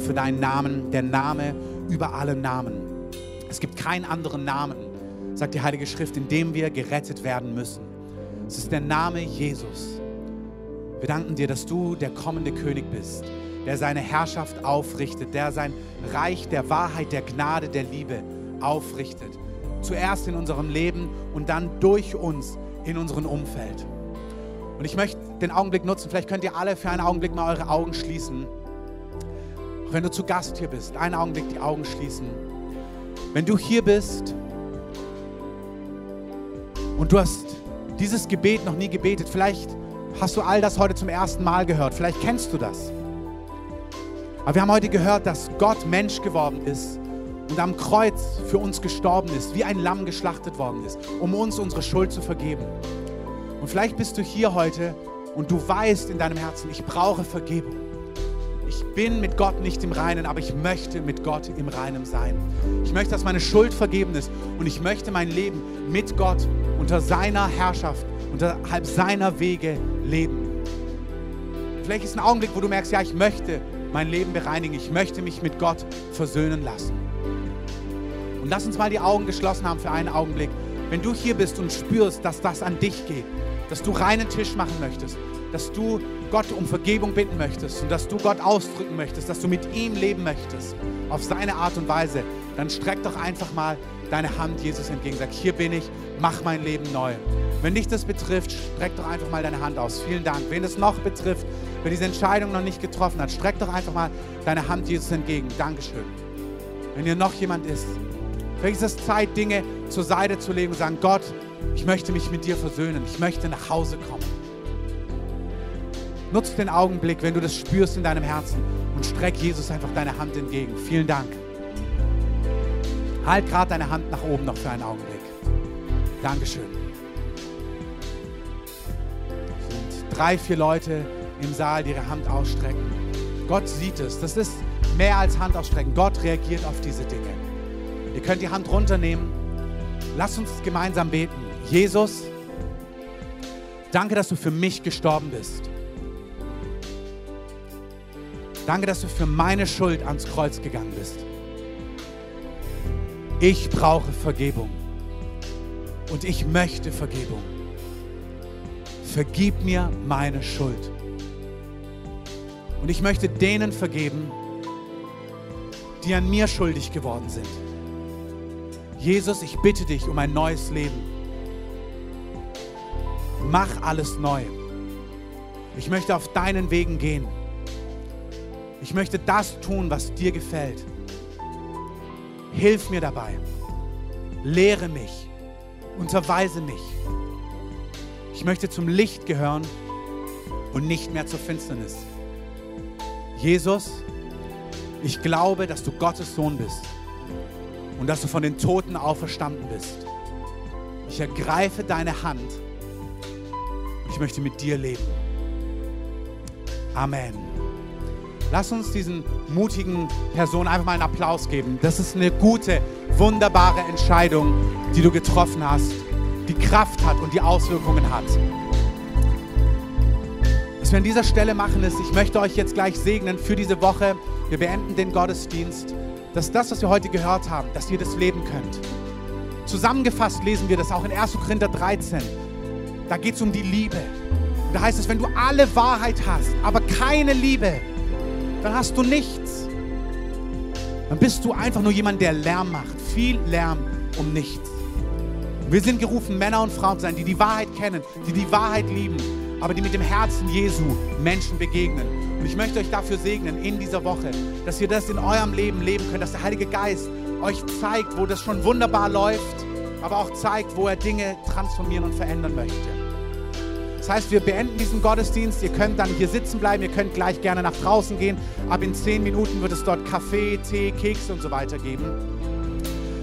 Für deinen Namen, der Name über alle Namen. Es gibt keinen anderen Namen, sagt die Heilige Schrift, in dem wir gerettet werden müssen. Es ist der Name Jesus. Wir danken dir, dass du der kommende König bist, der seine Herrschaft aufrichtet, der sein Reich der Wahrheit, der Gnade, der Liebe aufrichtet. Zuerst in unserem Leben und dann durch uns in unserem Umfeld. Und ich möchte den Augenblick nutzen, vielleicht könnt ihr alle für einen Augenblick mal eure Augen schließen. Auch wenn du zu Gast hier bist, einen Augenblick die Augen schließen. Wenn du hier bist und du hast dieses Gebet noch nie gebetet, vielleicht hast du all das heute zum ersten Mal gehört, vielleicht kennst du das. Aber wir haben heute gehört, dass Gott Mensch geworden ist und am Kreuz für uns gestorben ist, wie ein Lamm geschlachtet worden ist, um uns unsere Schuld zu vergeben. Und vielleicht bist du hier heute und du weißt in deinem Herzen, ich brauche Vergebung. Ich bin mit Gott nicht im Reinen, aber ich möchte mit Gott im Reinen sein. Ich möchte, dass meine Schuld vergeben ist und ich möchte mein Leben mit Gott unter seiner Herrschaft, unterhalb seiner Wege leben. Vielleicht ist ein Augenblick, wo du merkst, ja, ich möchte mein Leben bereinigen, ich möchte mich mit Gott versöhnen lassen. Und lass uns mal die Augen geschlossen haben für einen Augenblick. Wenn du hier bist und spürst, dass das an dich geht, dass du reinen Tisch machen möchtest, dass du Gott um Vergebung bitten möchtest und dass du Gott ausdrücken möchtest, dass du mit ihm leben möchtest, auf seine Art und Weise, dann streck doch einfach mal deine Hand Jesus entgegen. Sag, hier bin ich, mach mein Leben neu. Wenn dich das betrifft, streck doch einfach mal deine Hand aus. Vielen Dank. Wen es noch betrifft, wer diese Entscheidung noch nicht getroffen hat, streck doch einfach mal deine Hand Jesus entgegen. Dankeschön. Wenn hier noch jemand ist, vielleicht ist es Zeit, Dinge zur Seite zu legen und sagen, Gott, ich möchte mich mit dir versöhnen. Ich möchte nach Hause kommen. Nutz den Augenblick, wenn du das spürst in deinem Herzen und streck Jesus einfach deine Hand entgegen. Vielen Dank. Halt gerade deine Hand nach oben noch für einen Augenblick. Dankeschön. Es sind drei, vier Leute im Saal, die ihre Hand ausstrecken. Gott sieht es. Das ist mehr als Hand ausstrecken. Gott reagiert auf diese Dinge. Ihr könnt die Hand runternehmen. Lasst uns gemeinsam beten. Jesus, danke, dass du für mich gestorben bist. Danke, dass du für meine Schuld ans Kreuz gegangen bist. Ich brauche Vergebung und ich möchte Vergebung. Vergib mir meine Schuld. Und ich möchte denen vergeben, die an mir schuldig geworden sind. Jesus, ich bitte dich um ein neues Leben. Mach alles neu. Ich möchte auf deinen Wegen gehen. Ich möchte das tun, was dir gefällt. Hilf mir dabei. Lehre mich. Unterweise mich. Ich möchte zum Licht gehören und nicht mehr zur Finsternis. Jesus, ich glaube, dass du Gottes Sohn bist und dass du von den Toten auferstanden bist. Ich ergreife deine Hand und ich möchte mit dir leben. Amen. Lass uns diesen mutigen Personen einfach mal einen Applaus geben. Das ist eine gute, wunderbare Entscheidung, die du getroffen hast, die Kraft hat und die Auswirkungen hat. Was wir an dieser Stelle machen ist, ich möchte euch jetzt gleich segnen für diese Woche. Wir beenden den Gottesdienst dass das, was wir heute gehört haben, dass ihr das leben könnt. Zusammengefasst lesen wir das auch in 1. Korinther 13. Da geht es um die Liebe. Da heißt es, wenn du alle Wahrheit hast, aber keine Liebe, dann hast du nichts. Dann bist du einfach nur jemand, der Lärm macht. Viel Lärm um nichts. Wir sind gerufen, Männer und Frauen zu sein, die die Wahrheit kennen, die die Wahrheit lieben, aber die mit dem Herzen Jesu Menschen begegnen. Und ich möchte euch dafür segnen in dieser Woche, dass ihr das in eurem Leben leben könnt, dass der Heilige Geist euch zeigt, wo das schon wunderbar läuft, aber auch zeigt, wo er Dinge transformieren und verändern möchte. Das heißt, wir beenden diesen Gottesdienst. Ihr könnt dann hier sitzen bleiben. Ihr könnt gleich gerne nach draußen gehen. Ab in zehn Minuten wird es dort Kaffee, Tee, Kekse und so weiter geben.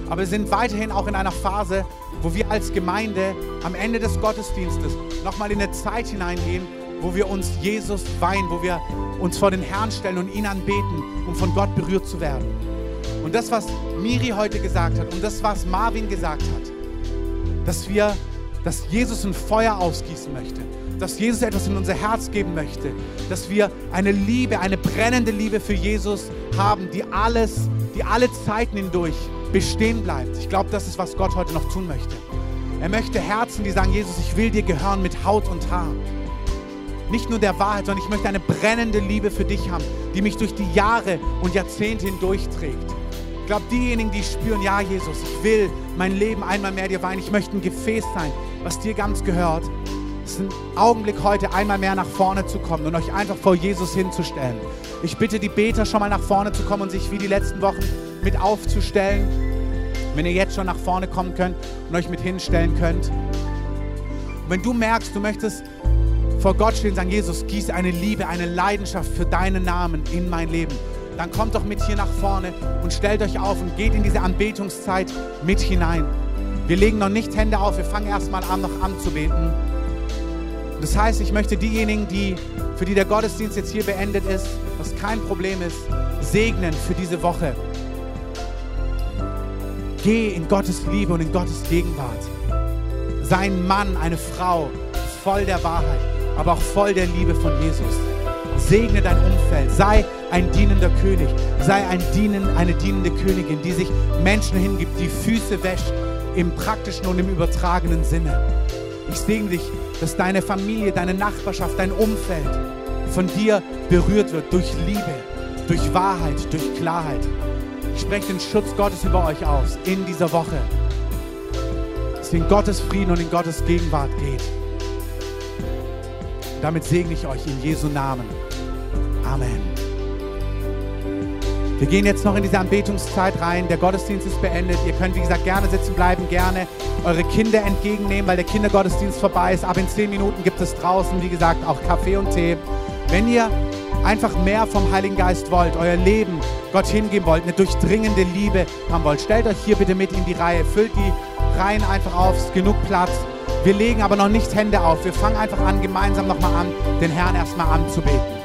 Aber wir sind weiterhin auch in einer Phase, wo wir als Gemeinde am Ende des Gottesdienstes nochmal in eine Zeit hineingehen, wo wir uns Jesus weihen, wo wir uns vor den Herrn stellen und ihn anbeten, um von Gott berührt zu werden. Und das, was Miri heute gesagt hat und das, was Marvin gesagt hat, dass wir dass Jesus ein Feuer ausgießen möchte, dass Jesus etwas in unser Herz geben möchte, dass wir eine Liebe, eine brennende Liebe für Jesus haben, die alles, die alle Zeiten hindurch bestehen bleibt. Ich glaube, das ist, was Gott heute noch tun möchte. Er möchte Herzen, die sagen, Jesus, ich will dir gehören mit Haut und Haar. Nicht nur der Wahrheit, sondern ich möchte eine brennende Liebe für dich haben, die mich durch die Jahre und Jahrzehnte hindurchträgt. Ich glaube, diejenigen, die spüren, ja, Jesus, ich will mein Leben einmal mehr dir weihen. Ich möchte ein Gefäß sein, was dir ganz gehört. Es ist ein Augenblick heute, einmal mehr nach vorne zu kommen und euch einfach vor Jesus hinzustellen. Ich bitte die Beter schon mal nach vorne zu kommen und sich wie die letzten Wochen mit aufzustellen. Wenn ihr jetzt schon nach vorne kommen könnt und euch mit hinstellen könnt. Und wenn du merkst, du möchtest vor Gott stehen und sagen, Jesus, gieße eine Liebe, eine Leidenschaft für deinen Namen in mein Leben, dann kommt doch mit hier nach vorne und stellt euch auf und geht in diese Anbetungszeit mit hinein. Wir legen noch nicht Hände auf, wir fangen erstmal an, noch anzubeten. Das heißt, ich möchte diejenigen, die, für die der Gottesdienst jetzt hier beendet ist, was kein Problem ist, segnen für diese Woche. Geh in Gottes Liebe und in Gottes Gegenwart. Sei ein Mann, eine Frau, voll der Wahrheit, aber auch voll der Liebe von Jesus. Segne dein Umfeld, sei ein dienender König, sei ein Dienen, eine dienende Königin, die sich Menschen hingibt, die Füße wäscht im praktischen und im übertragenen Sinne. Ich segne dich, dass deine Familie, deine Nachbarschaft, dein Umfeld von dir berührt wird durch Liebe, durch Wahrheit, durch Klarheit. Ich spreche den Schutz Gottes über euch aus in dieser Woche, dass ihr in Gottes Frieden und in Gottes Gegenwart geht. Damit segne ich euch in Jesu Namen. Amen. Wir gehen jetzt noch in diese Anbetungszeit rein. Der Gottesdienst ist beendet. Ihr könnt, wie gesagt, gerne sitzen bleiben, gerne eure Kinder entgegennehmen, weil der Kindergottesdienst vorbei ist. Ab in zehn Minuten gibt es draußen, wie gesagt, auch Kaffee und Tee. Wenn ihr einfach mehr vom Heiligen Geist wollt, euer Leben Gott hingeben wollt, eine durchdringende Liebe haben wollt, stellt euch hier bitte mit in die Reihe. Füllt die Reihen einfach auf, ist genug Platz. Wir legen aber noch nicht Hände auf. Wir fangen einfach an, gemeinsam nochmal an, den Herrn erstmal anzubeten.